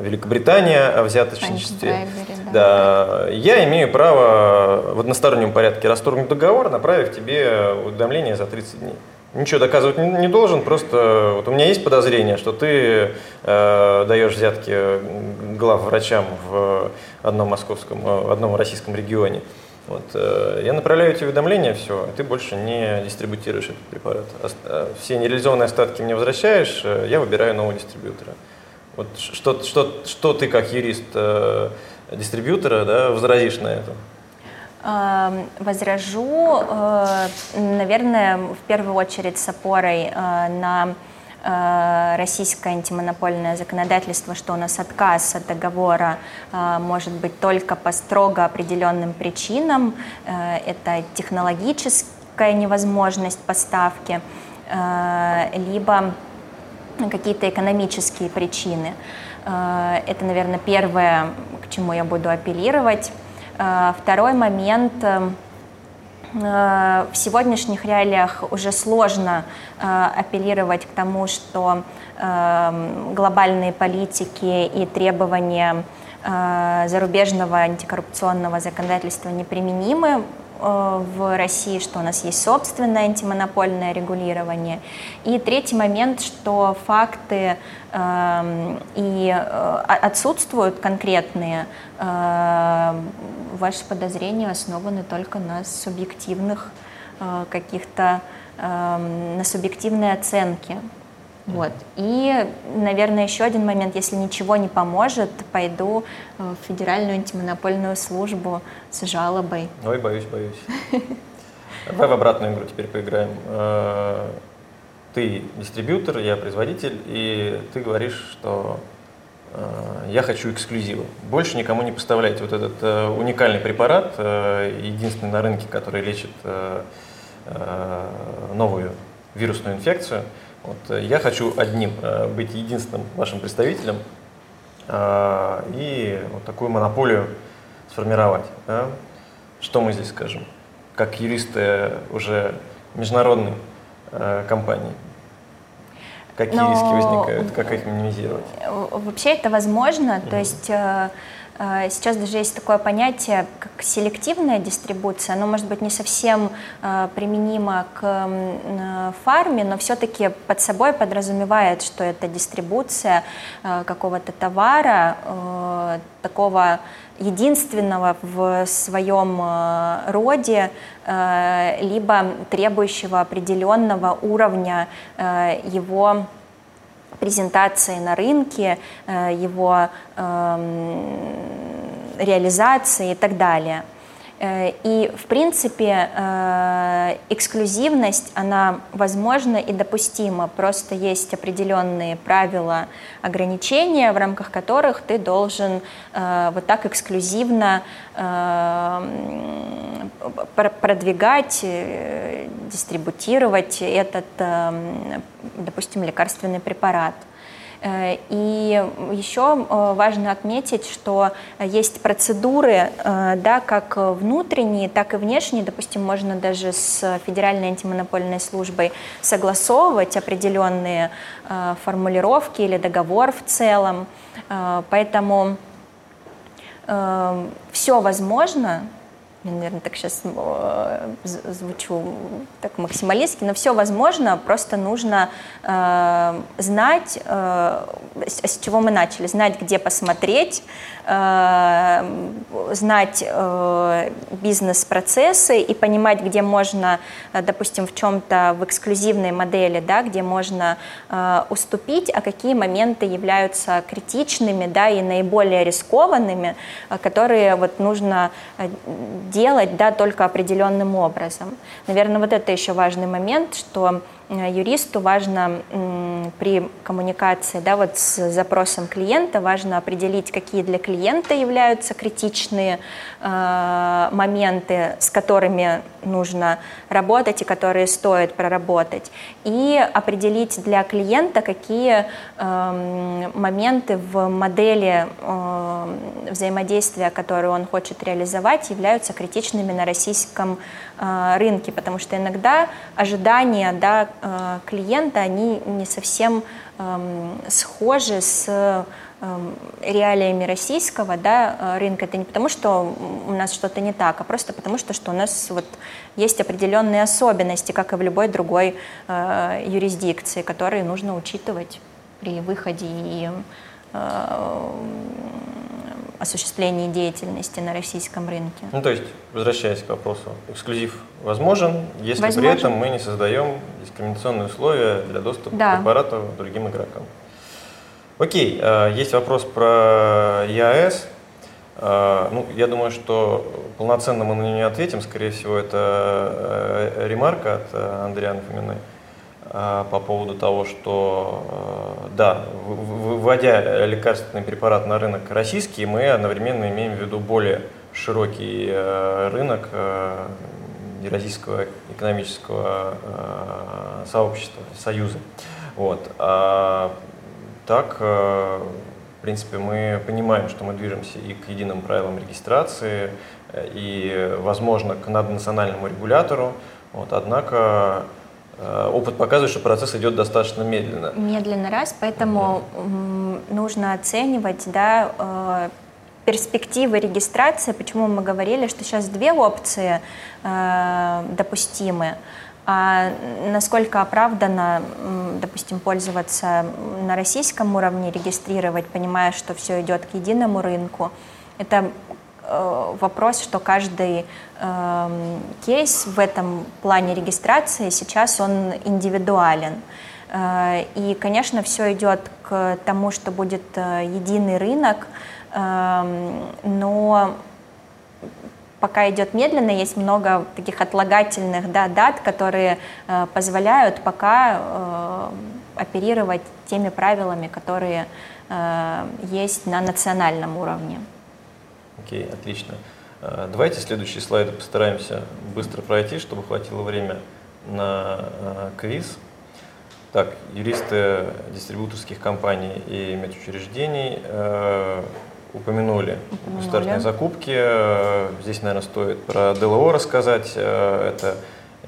Великобритании о взяточничестве, да. да, я имею право в одностороннем порядке расторгнуть договор, направив тебе уведомление за 30 дней. Ничего доказывать не, не должен, просто вот у меня есть подозрение, что ты э, даешь взятки глав врачам в одном московском, э, в одном российском регионе. Вот, э, я направляю эти уведомления, все, а ты больше не дистрибутируешь этот препарат. Э, все нереализованные остатки мне возвращаешь, э, я выбираю нового дистрибьютора. Вот что, что, что ты как юрист э, дистрибьютора да, возразишь на это? Эм, возражу, э, наверное, в первую очередь с опорой э, на э, российское антимонопольное законодательство, что у нас отказ от договора может быть только по строго определенным причинам. Это технологическая невозможность поставки, либо какие-то экономические причины. Это, наверное, первое, к чему я буду апеллировать. Э, второй момент э, в сегодняшних реалиях уже сложно апеллировать к тому, что глобальные политики и требования зарубежного антикоррупционного законодательства неприменимы. Э, в России, что у нас есть собственное антимонопольное регулирование. И третий момент, что факты э, и э, отсутствуют конкретные, э, ваши подозрения основаны только на субъективных э, каких-то, э, на субъективной оценке. Вот. И, наверное, еще один момент, если ничего не поможет, пойду э, в Федеральную антимонопольную службу с жалобой. Ой, боюсь, боюсь. Давай в обратную игру теперь поиграем. Э, ты дистрибьютор, я производитель, и ты говоришь, что э, я хочу эксклюзива. Больше никому не поставляйте вот этот уникальный препарат, единственный на рынке, который лечит новую вирусную инфекцию – вот, э, я хочу одним э, быть единственным вашим представителем э, и вот такую монополию сформировать. Да? Что мы здесь скажем? Как юристы уже международной компании. Какие Но... риски возникают, как их минимизировать? Вообще это возможно, mm-hmm. то есть сейчас даже есть такое понятие, как селективная дистрибуция. Оно может быть не совсем а, применимо к фарме, но все-таки под собой подразумевает, что это дистрибуция какого-то товара, такого единственного в своем роде, либо требующего определенного уровня его презентации на рынке, э, его эм, реализации и так далее. Э, и, в принципе, э, эксклюзивность, она возможна и допустима. Просто есть определенные правила ограничения, в рамках которых ты должен вот так эксклюзивно продвигать, дистрибутировать этот, допустим, лекарственный препарат. Э, и еще э, важно отметить, что есть процедуры, э, да, как внутренние, так и внешние. Допустим, можно даже с Федеральной антимонопольной службой согласовывать определенные формулировки или договор в целом. Поэтому все возможно, наверное, так сейчас э, звучу так максималистски, но все возможно, просто нужно э, знать, э, с чего мы начали, знать, где посмотреть, знать э, бизнес-процессы и понимать, где можно, э, допустим, в чем-то в эксклюзивной модели, да, где можно уступить, а какие моменты являются критичными да, и наиболее рискованными, которые вот нужно делать да, только определенным образом. Наверное, вот это еще важный момент, что Э, юристу важно при коммуникации да, вот с запросом клиента, важно определить, какие для клиента являются критичные э, моменты, с которыми нужно работать и которые стоит проработать, и определить для клиента, какие э, моменты в модели э, взаимодействия, которую он хочет реализовать, являются критичными на российском э, рынке, потому что иногда ожидания да, Э, клиента, они не совсем эм, схожи с эм, реалиями российского да, э, рынка. Это не потому, что у нас что-то не так, а просто потому, что, что у нас вот есть определенные особенности, как и в любой другой э, юрисдикции, которые нужно учитывать при выходе и э, осуществлении деятельности на российском рынке. Ну, то есть, возвращаясь к вопросу, эксклюзив возможен, если возможен. при этом мы не создаем дискриминационные условия для доступа да. к препарату другим игрокам. Окей, э, есть вопрос про ЕАЭС. Э, ну, я думаю, что полноценно мы на нее не ответим. Скорее всего, это э, ремарка от Андрея Фоминой. По поводу того, что, да, вводя лекарственный препарат на рынок российский, мы одновременно имеем в виду более широкий рынок Евразийского экономического сообщества, союза. Вот. А так, в принципе, мы понимаем, что мы движемся и к единым правилам регистрации, и, возможно, к наднациональному регулятору. Вот, однако э, опыт показывает, что процесс идет достаточно медленно. Медленно раз, поэтому mm нужно оценивать да, э, перспективы регистрации. Почему мы говорили, что сейчас две опции э, допустимы. А насколько оправданно, допустим, пользоваться на российском уровне, регистрировать, понимая, что все идет к единому рынку, это Э, вопрос, что каждый э, кейс в этом плане регистрации сейчас он индивидуален. Э, и, конечно, все идет к тому, что будет э, единый рынок, э, но пока идет медленно, есть много таких отлагательных да, дат, которые э, позволяют пока э, оперировать теми правилами, которые э, есть на национальном уровне. Окей, отлично. А, давайте следующие слайды постараемся быстро пройти, чтобы хватило время на а, квиз. Так, юристы дистрибьюторских компаний и медучреждений э, упомянули, упомянули государственные закупки. Здесь, наверное, стоит про ДЛО рассказать. Это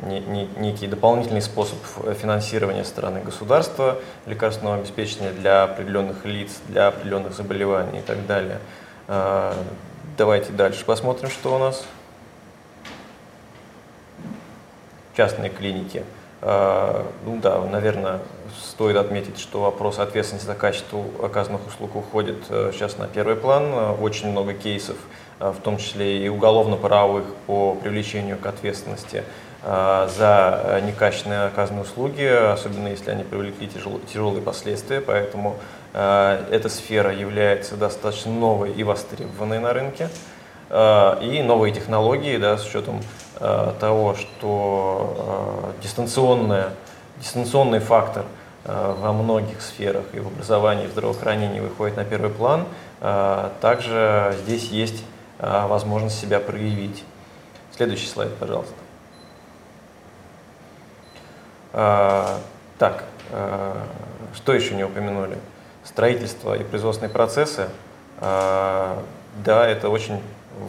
некий дополнительный способ финансирования стороны государства лекарственного обеспечения для определенных лиц, для определенных заболеваний и так далее. Давайте дальше посмотрим, что у нас. Частные клиники. А, ну да, наверное, стоит отметить, что вопрос ответственности за качество оказанных услуг уходит э, сейчас на первый план. Очень много кейсов, э, в том числе и уголовно-правовых по привлечению к ответственности э, за некачественные оказанные услуги, особенно если они привлекли тяжелые последствия. Поэтому Э, эта сфера является достаточно новой и востребованной на рынке. Э, и новые технологии, да, с учетом э, того, что дистанционная, дистанционный фактор во многих сферах и в образовании, и в здравоохранении выходит на первый план, также здесь есть возможность себя проявить. Следующий слайд, пожалуйста. Так, что еще не упомянули? Строительство и производственные процессы, а, да, это очень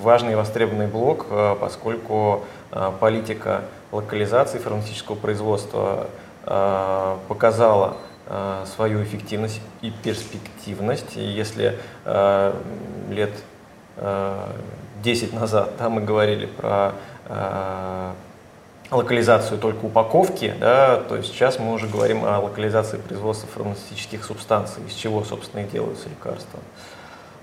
важный и востребованный блок, а, поскольку а, политика локализации фармацевтического производства показала свою эффективность и перспективность. Если лет 10 назад да, мы говорили про локализацию только упаковки, да, то есть сейчас мы уже говорим о локализации производства фармацевтических субстанций, из чего, собственно, и делаются лекарства.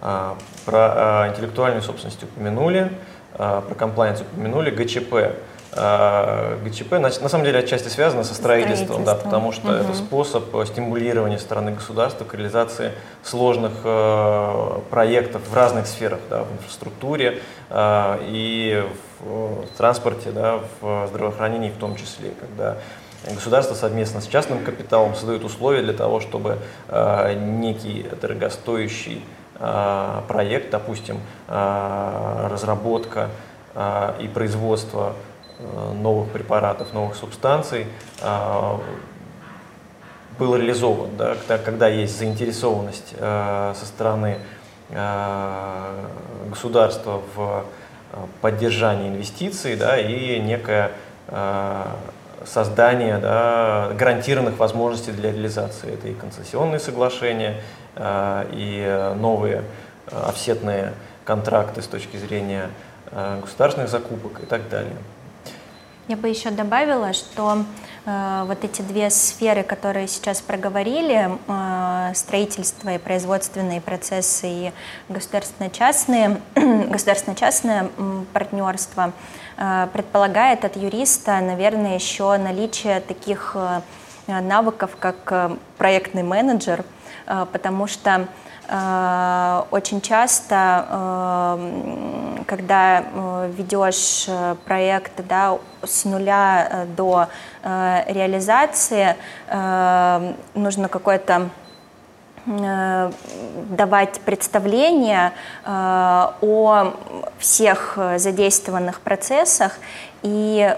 А, про а, интеллектуальную собственность упомянули, а, про комплайенс упомянули, ГЧП. ГЧП на, на самом деле отчасти связано со строительством, да, потому что угу. это способ стимулирования страны государства к реализации сложных э, проектов в разных сферах, да, в инфраструктуре э, и в транспорте, да, в здравоохранении в том числе, когда государство совместно с частным капиталом создает условия для того, чтобы э, некий дорогостоящий э, проект, допустим, э, разработка э, и производство э, новых препаратов, новых субстанций э, был реализован, да, когда, когда есть заинтересованность э, со стороны э, государства в Э, поддержание инвестиций да, и некое э, создание да, гарантированных возможностей для реализации. Это и концессионные соглашения, э, и новые офсетные контракты с точки зрения государственных закупок и так далее. Я бы еще добавила, что э, вот эти две сферы, которые сейчас проговорили, э, строительство и производственные процессы и государственно-частные, государственно-частное партнерство, э, предполагает от юриста, наверное, еще наличие таких э, навыков, как э, проектный менеджер, э, потому что Э, очень часто э, когда ведешь проект да, с нуля до реализации, нужно какое-то давать представление о всех задействованных процессах. И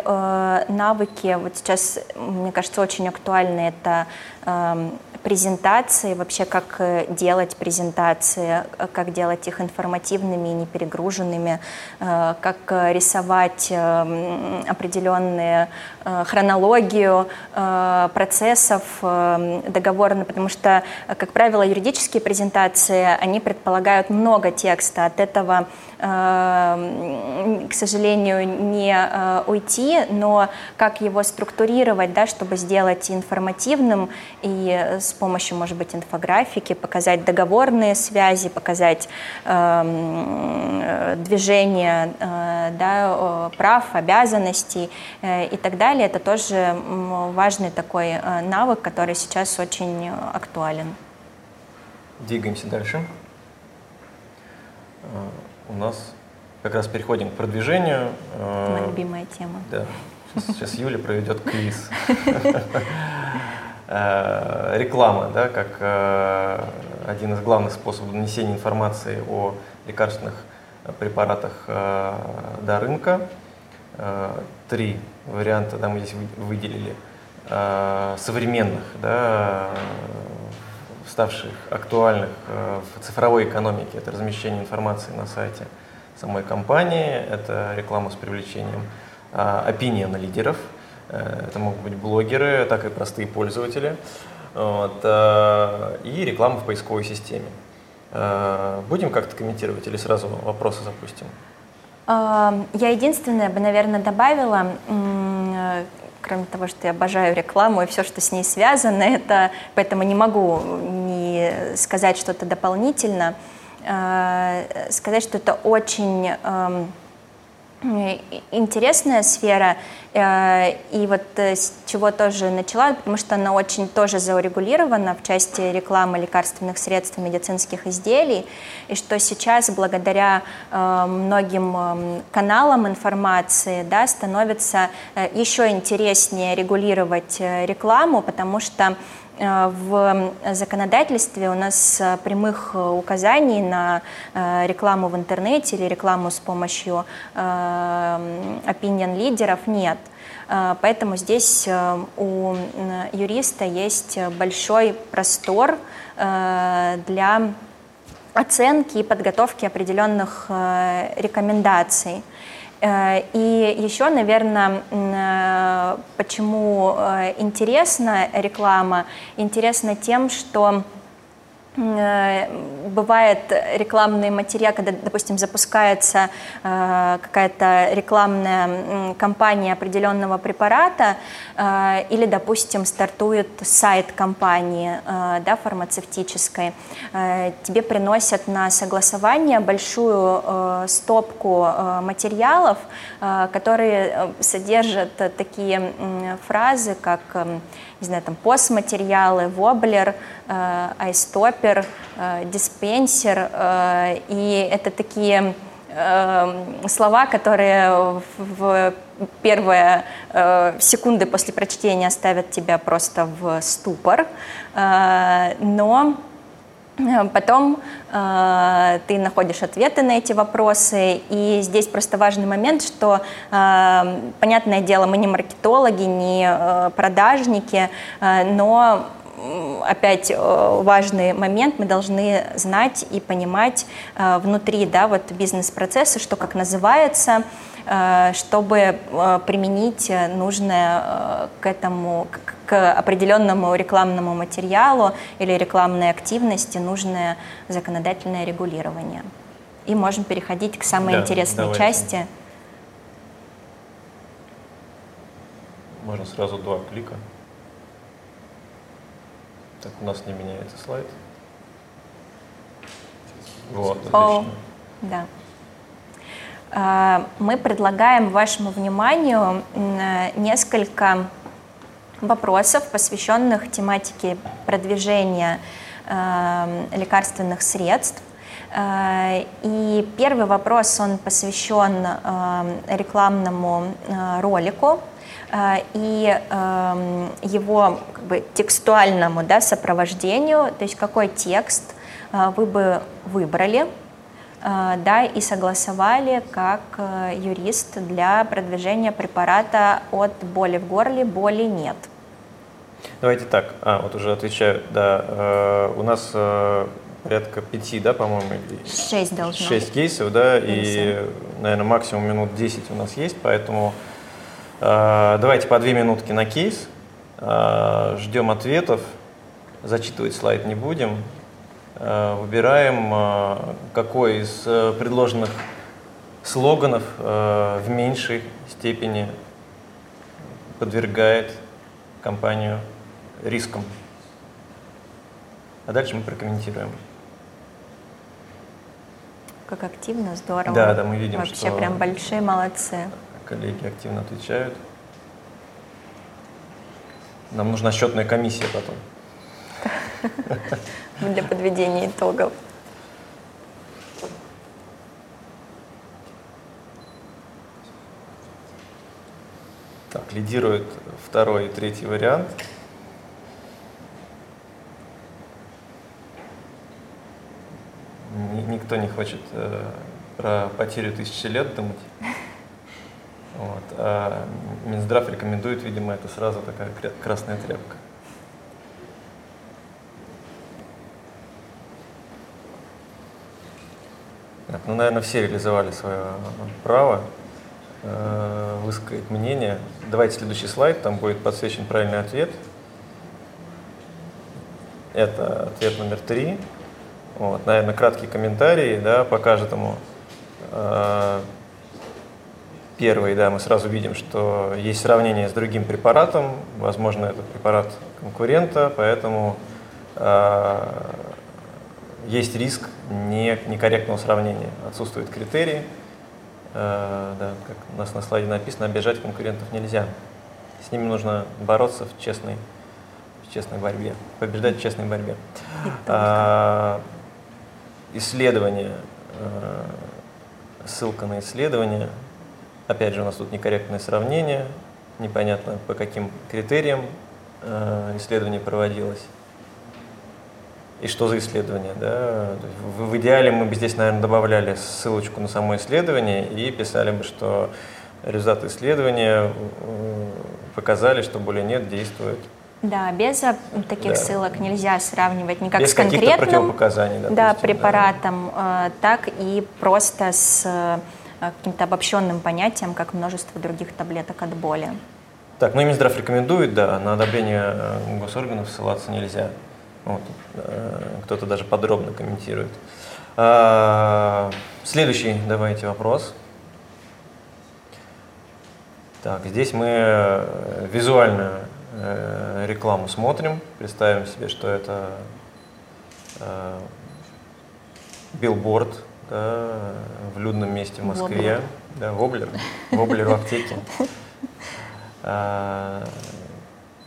навыки, вот сейчас, мне кажется, очень актуальны. Это эм, презентации, вообще как э, делать презентации, э, как делать их информативными и не перегруженными, э, как рисовать определенные хронологию процессов договорно, потому что, как правило, юридические презентации, они предполагают много текста, от этого к сожалению, не уйти, но как его структурировать, да, чтобы сделать информативным и с помощью, может быть, инфографики, показать договорные связи, показать э, движение э, да, прав, обязанностей э, и так далее. Это тоже важный такой э, навык, который сейчас очень актуален. Двигаемся дальше. Э, у нас как раз переходим к продвижению. Э, Моя любимая тема. Да. Сейчас, сейчас Юля проведет квиз. Э, реклама, да, как э, один из главных способов донесения информации о лекарственных препаратах э, до рынка. Три варианта да, мы здесь выделили современных, да, ставших актуальных в цифровой экономике. Это размещение информации на сайте самой компании, это реклама с привлечением опиниона лидеров – Э, это могут быть блогеры, так и простые пользователи. Вот, э, и реклама в поисковой системе. Э, будем как-то комментировать или сразу вопросы запустим? Я единственное бы, наверное, добавила, кроме того, что я обожаю рекламу и все, что с ней связано, это, поэтому не могу не сказать что-то дополнительно, сказать, что это очень эм, интересная сфера, э, и вот э, с чего тоже начала, потому что она очень тоже заурегулирована в части рекламы лекарственных средств и медицинских изделий, и что сейчас благодаря э, многим каналам информации да, становится еще интереснее регулировать рекламу, потому что в законодательстве у нас э, прямых э, указаний на рекламу в интернете или рекламу с помощью opinion лидеров нет. Поэтому здесь у юриста есть большой простор для оценки и подготовки определенных рекомендаций. Э, и еще, наверное, э, почему э, интересна реклама? Интересна тем, что бывает рекламные материалы, когда, допустим, запускается э, какая-то рекламная кампания определенного препарата э, или, допустим, стартует сайт компании да, фармацевтической, тебе приносят на согласование большую стопку материалов, которые содержат такие фразы, как не знаю, там постматериалы, воблер, э, айстопер, э, диспенсер, э, и это такие слова, которые в первые секунды после прочтения ставят тебя просто в ступор, но Потом э, ты находишь ответы на эти вопросы, и здесь просто важный момент, что, э, понятное дело, мы не маркетологи, не э, продажники, э, но опять э, важный момент, мы должны знать и понимать э, внутри да, вот бизнес-процесса, что как называется, чтобы э, применить нужное э, к этому, к определенному рекламному материалу или рекламной активности нужное законодательное регулирование. И можем переходить к самой да, интересной давайте. части. Можно сразу два клика. Так, у нас не меняется слайд. Вот, отлично. О, да. А, мы предлагаем вашему вниманию несколько вопросов, посвященных тематике продвижения а, лекарственных средств. И первый вопрос, он посвящен рекламному ролику, и его как бы, текстуальному да, сопровождению, то есть какой текст вы бы выбрали, да, и согласовали как юрист для продвижения препарата от боли в горле, боли нет. Давайте так, а, вот уже отвечаю, да, э, у нас э, порядка пяти, да, по-моему? Шесть должно Шесть кейсов, да, и, наверное, максимум минут 10 у нас есть, поэтому э, давайте по две минутки на кейс, э, ждем ответов, зачитывать слайд не будем, э, выбираем, э, какой из э, предложенных слоганов э, в меньшей степени подвергает компанию риском. А дальше мы прокомментируем. Как активно, здорово. Да, да, мы видим, Вообще что прям большие молодцы. Коллеги активно отвечают. Нам нужна счетная комиссия потом. Для подведения итогов. Так, лидирует второй и третий вариант. Никто не хочет э, про потерю тысячи лет думать. Вот. А Минздрав рекомендует, видимо, это сразу такая красная тряпка. Так, ну, наверное, все реализовали свое право э, высказать мнение. Давайте следующий слайд, там будет подсвечен правильный ответ. Это ответ номер три. Вот, наверное, краткий комментарий да, по каждому. Э, первый, да, мы сразу видим, что есть сравнение с другим препаратом, возможно, это препарат конкурента, поэтому э, есть риск не, некорректного сравнения. Отсутствуют критерии, э, да, как у нас на слайде написано, обижать конкурентов нельзя. С ними нужно бороться в честной, в честной борьбе, побеждать в честной борьбе. А, исследование, э, ссылка на исследование. Опять же, у нас тут некорректное сравнение, непонятно по каким критериям э, исследование проводилось. И что за исследование, да? В, в идеале мы бы здесь, наверное, добавляли ссылочку на само исследование и писали бы, что результаты исследования э, показали, что более нет действует да, без таких да. ссылок нельзя сравнивать никак без с конкретным допустим, да, препаратом, да. так и просто с э, каким-то обобщенным понятием, как множество других таблеток от боли. Так, ну и Минздрав рекомендует, да, на одобрение э, госорганов ссылаться нельзя. Вот, э, кто-то даже подробно комментирует. А, следующий, давайте, вопрос. Так, здесь мы визуально э, рекламу смотрим, представим себе, что это э, билборд да, в людном месте в Москве, воблер. да, воблер, воблер в аптеке. А,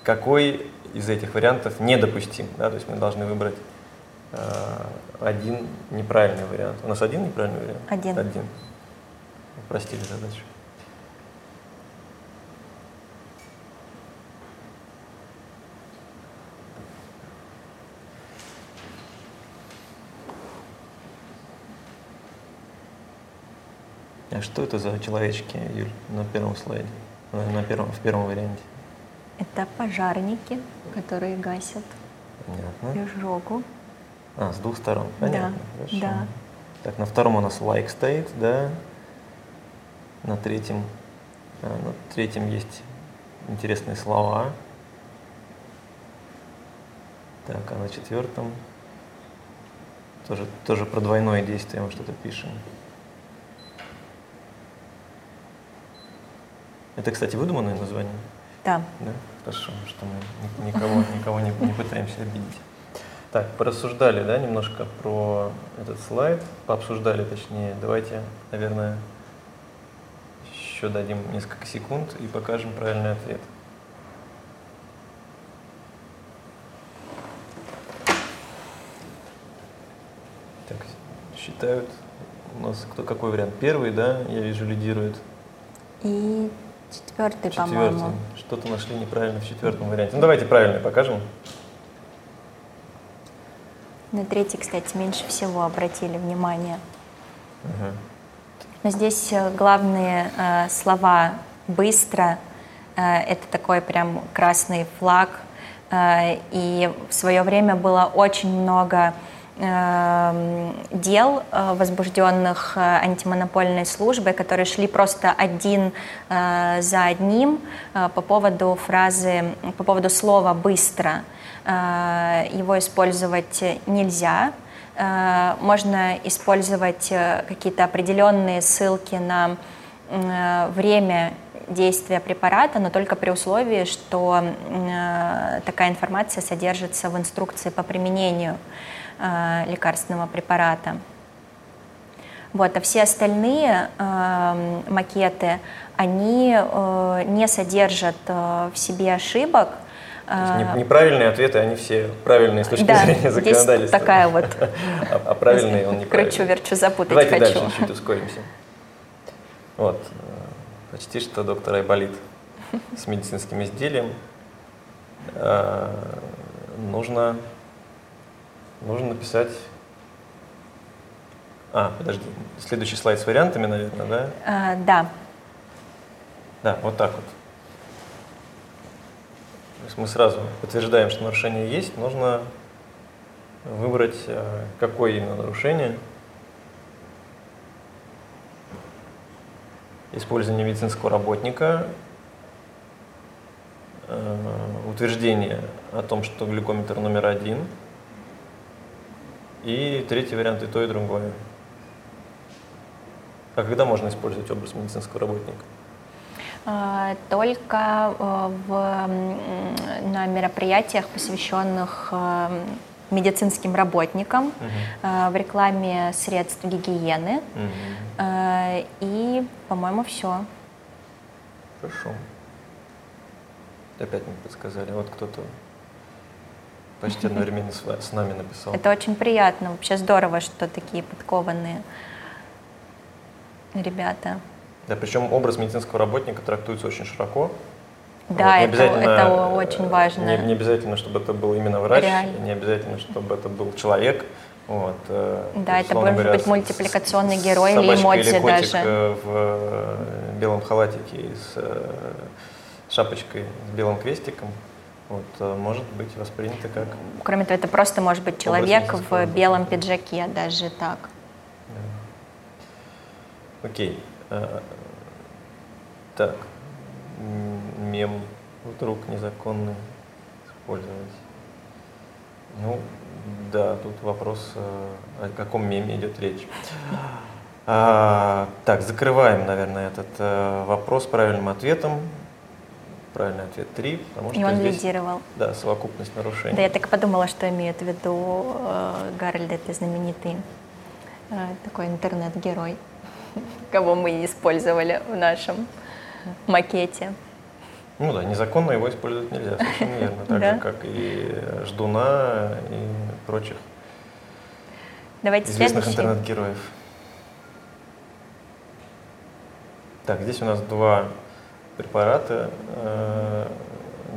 какой из этих вариантов недопустим? Да? То есть мы должны выбрать а, один неправильный вариант. У нас один неправильный вариант? Один. Один. Упростили задачу. А что это за человечки, Юль, на первом слайде, на первом, в первом варианте? Это пожарники, которые гасят Понятно. изжогу. А, с двух сторон, понятно. Да, Хорошо. да. Так, на втором у нас лайк стоит, да. На третьем, а, на третьем есть интересные слова. Так, а на четвертом тоже, тоже про двойное действие мы что-то пишем. Это, кстати, выдуманное название? Да. Да, хорошо, что мы никого, никого не, не пытаемся обидеть. Так, порассуждали, да, немножко про этот слайд, пообсуждали, точнее. Давайте, наверное, еще дадим несколько секунд и покажем правильный ответ. Так, считают. У нас кто какой вариант? Первый, да, я вижу, лидирует. И четвертый, Четвертый. по-моему. Что-то нашли неправильно в четвертом варианте. Ну давайте правильный покажем. На третий, кстати, меньше всего обратили внимание. Ага. Но здесь э, главные э, слова «быстро», э, это такой прям красный флаг. Э, и в свое время было очень много дел, э, возбужденных э, антимонопольной службой, которые шли просто один э, за одним по поводу фразы, по поводу слова «быстро». Его использовать нельзя, можно использовать какие-то определенные ссылки на время действия препарата, но только при условии, что такая информация содержится в инструкции по применению э, лекарственного препарата. Вот, а все остальные э, макеты, они э, не содержат э, в себе ошибок, э, не- неправильные ответы, они все правильные с точки да, зрения здесь законодательства. такая вот А, а правильные он неправильный. кручу, верчу, запутать Давайте хочу. дальше чуть ускоримся. Вот, э, почти что доктор Айболит с медицинским изделием. Э, Нужно, нужно написать... А, подожди, следующий слайд с вариантами, наверное, да? Э, да, Да, вот так вот. То есть мы сразу подтверждаем, что нарушение есть, нужно выбрать, э, какое именно нарушение. Использование медицинского работника, э, утверждение о том, что глюкометр номер один, и третий вариант и то, и другое. А когда можно использовать образ медицинского работника? Э, только э, в, на мероприятиях, посвященных э, медицинским работникам, э, в рекламе средств гигиены. Э, И, по-моему, все. Хорошо. Опять мне подсказали. Вот кто-то почти одновременно с, нами написал. Это очень приятно. Вообще здорово, что такие подкованные ребята. Да, причем образ медицинского работника трактуется очень широко. Да, Вот, это, это э, очень важно. Не, не обязательно, чтобы это был именно врач, Реально. не обязательно, чтобы это был человек. Вот, э, Да, это может говоря, быть мультипликационный с- герой или эмодзи или котик даже. э, в белом халатике и с шапочкой с белым крестиком. Вот, э, может быть воспринято как Кроме того, это просто может быть человек в белом пиджаке, даже так. Окей. Э, Так. Мем вдруг незаконный использовать. Ну, да, тут вопрос, э, о каком меме идет речь. А, так, закрываем, наверное, этот вопрос правильным ответом. Правильный ответ 3, потому что И он здесь, лидировал. да, совокупность нарушений. Да, я так и подумала, что имеет в виду э, Гарольд, это знаменитый э, такой интернет-герой, кого мы использовали в нашем макете. Ну да, незаконно его использовать нельзя, совершенно верно. Так Да. же, как и Ждуна и прочих Давайте известных следующий. интернет-героев. Так, здесь у нас два препарата, э,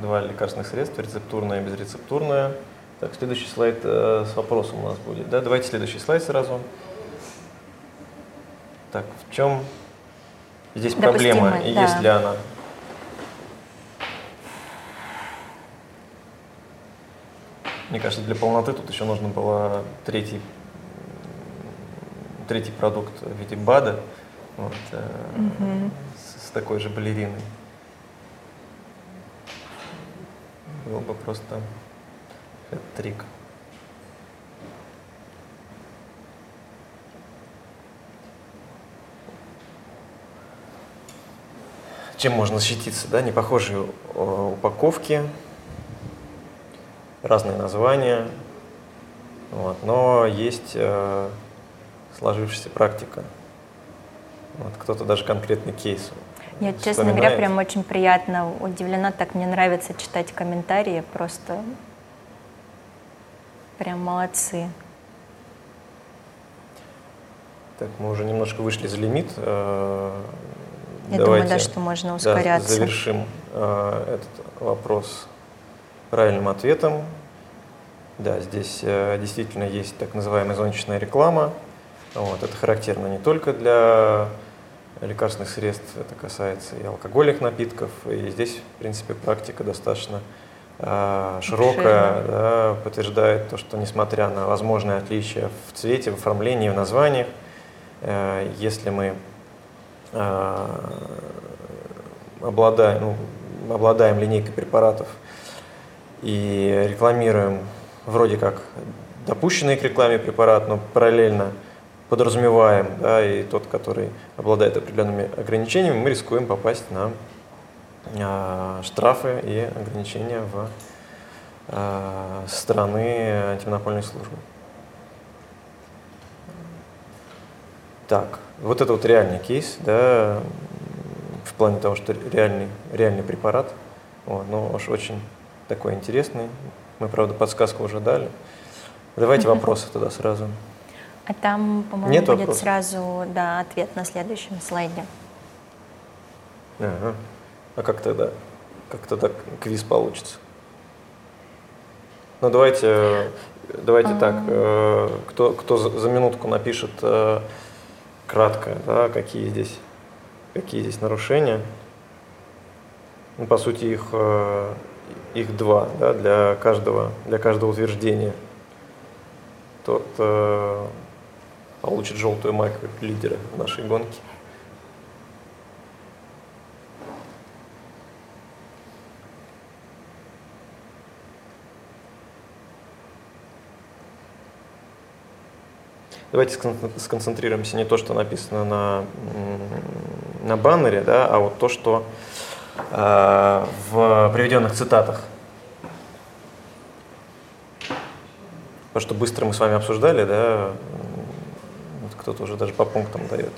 два лекарственных средства, рецептурное и безрецептурное. Так, следующий слайд э, с вопросом у нас будет. Да, давайте следующий слайд сразу. Так, в чем здесь проблема Допустимая, и да. есть ли она? Мне кажется, для полноты тут еще нужно было третий, третий продукт в виде БАДа вот, э, Мгм. Такой же балериной. Был бы просто трик. Чем можно защититься, да? Непохожие э, упаковки, разные названия, вот, но есть э, сложившаяся практика. Вот, кто-то даже конкретный кейс. Я, честно говоря, прям очень приятно удивлена. Так мне нравится читать комментарии. Просто прям молодцы. Так, мы уже немножко вышли за лимит. Э, Я Давайте, думаю, да, что можно ускоряться. Да, завершим э, этот вопрос правильным ответом. Да, здесь э, действительно есть так называемая зонтичная реклама. Вот, это характерно не только для лекарственных средств, это касается и алкогольных напитков. И здесь, в принципе, практика достаточно э, широкая, да, подтверждает то, что несмотря на возможные отличия в цвете, в оформлении, в названиях, э, если мы э, обладаем, ну, обладаем линейкой препаратов и рекламируем вроде как допущенный к рекламе препарат, но параллельно подразумеваем, да, и тот, который обладает определенными ограничениями, мы рискуем попасть на э, штрафы и ограничения в э, стороны антимонопольной службы. Так, вот это вот реальный кейс, да, в плане того, что реальный, реальный препарат, вот, но уж очень такой интересный. Мы, правда, подсказку уже дали. Давайте вопросы туда сразу. А там, по-моему, Нет будет вопросов? сразу да, ответ на следующем слайде. Ага. А как тогда? Как тогда квиз получится? Ну давайте, давайте а... так. Э, кто, кто за, за минутку напишет э, кратко, да, какие здесь, какие здесь нарушения? Ну, по сути, их, э, их два да, для, каждого, для каждого утверждения. Тот получит желтую майку лидера нашей гонки. Давайте сконцентрируемся не то, что написано на, на баннере, да, а вот то, что э, в приведенных цитатах. Потому что быстро мы с вами обсуждали, да, кто-то уже даже по пунктам дает.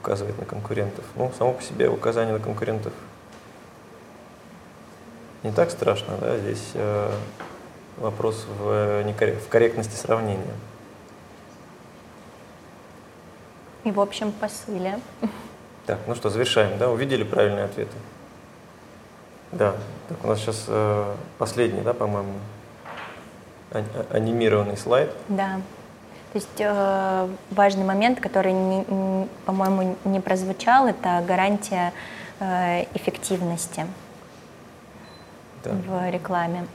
указывает на конкурентов. Ну, само по себе указание на конкурентов не так страшно, да, здесь э, вопрос в, в корректности сравнения. И в общем посыле. Так, ну что, завершаем, да? Увидели правильные ответы? Да. Так, у нас сейчас э, последний, да, по-моему, а- анимированный слайд. Да. То есть э, важный момент, который, не, не, по-моему, не прозвучал, это гарантия э, эффективности да. в рекламе.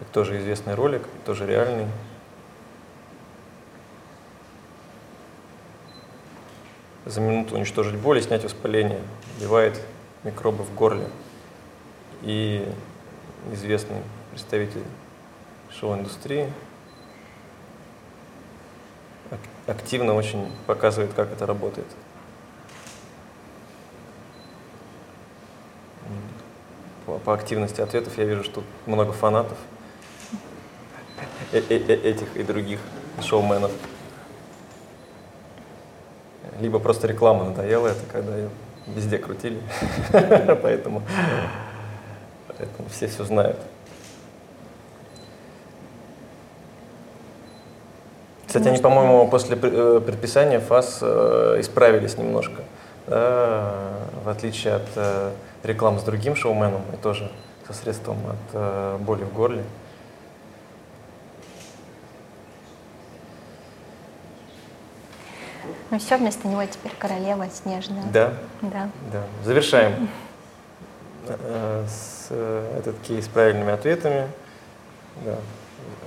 Это тоже известный ролик, тоже реальный. За минуту уничтожить боль и снять воспаление, убивает микробы в горле. И известный представитель шоу-индустрии активно очень показывает, как это работает. По, по активности ответов я вижу, что много фанатов э, э, э, этих и других шоуменов либо просто реклама надоела это, когда ее везде крутили, поэтому, поэтому все все знают. Кстати, они, по-моему, после э, предписания ФАС э, исправились немножко, да, в отличие от э, рекламы с другим шоуменом и тоже со средством от боли в горле. Ну все, вместо него теперь королева снежная. Да? Да. да. Завершаем э, с, э, этот кейс с правильными ответами. Да.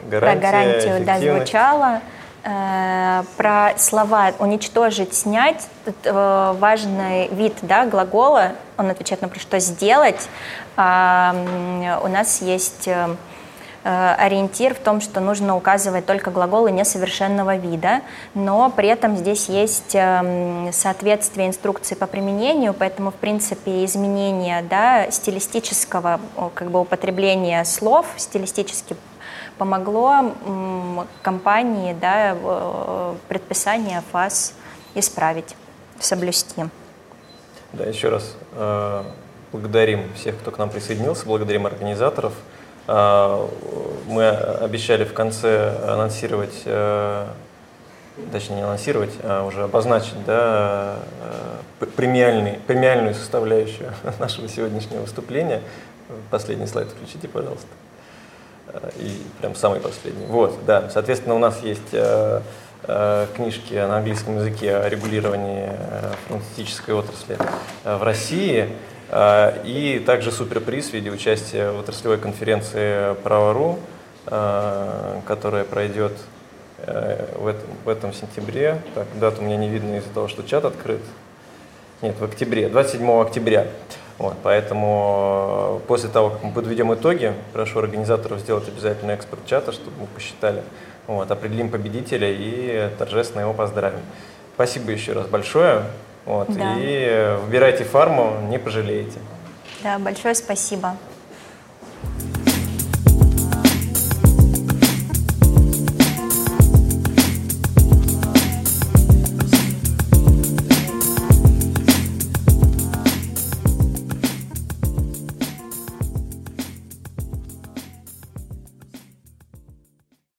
Гарантия, Про гарантию, да, звучало. Э, про слова уничтожить, снять, важный вид да, глагола, он отвечает на что сделать. А, у нас есть ориентир в том, что нужно указывать только глаголы несовершенного вида, но при этом здесь есть эм, соответствие инструкции по применению, поэтому, в принципе, изменение да, стилистического как бы, употребления слов стилистически помогло компании да, предписание ФАС исправить. соблюсти. Да, еще раз э, благодарим всех, кто к нам присоединился, благодарим организаторов. Э, мы обещали в конце анонсировать, э, точнее не анонсировать, а уже обозначить да, э, премиальный, премиальную составляющую нашего сегодняшнего выступления. Последний слайд включите, пожалуйста. Э, и прям самый последний. Вот, да. Соответственно, у нас есть книжки на английском языке о регулировании фармацевтической отрасли в России. И также суперприз в виде участия в отраслевой конференции «Право.ру», которая пройдет в этом, в этом сентябре. Так, дату у меня не видно из-за того, что чат открыт. Нет, в октябре, 27 октября. Вот, поэтому э, после того, как мы подведем итоги, прошу организаторов сделать обязательно экспорт чата, чтобы мы посчитали. Вот, определим победителя и торжественно его поздравим. Спасибо еще раз большое. Вот, да. И выбирайте фарму, не пожалеете. Да, большое спасибо.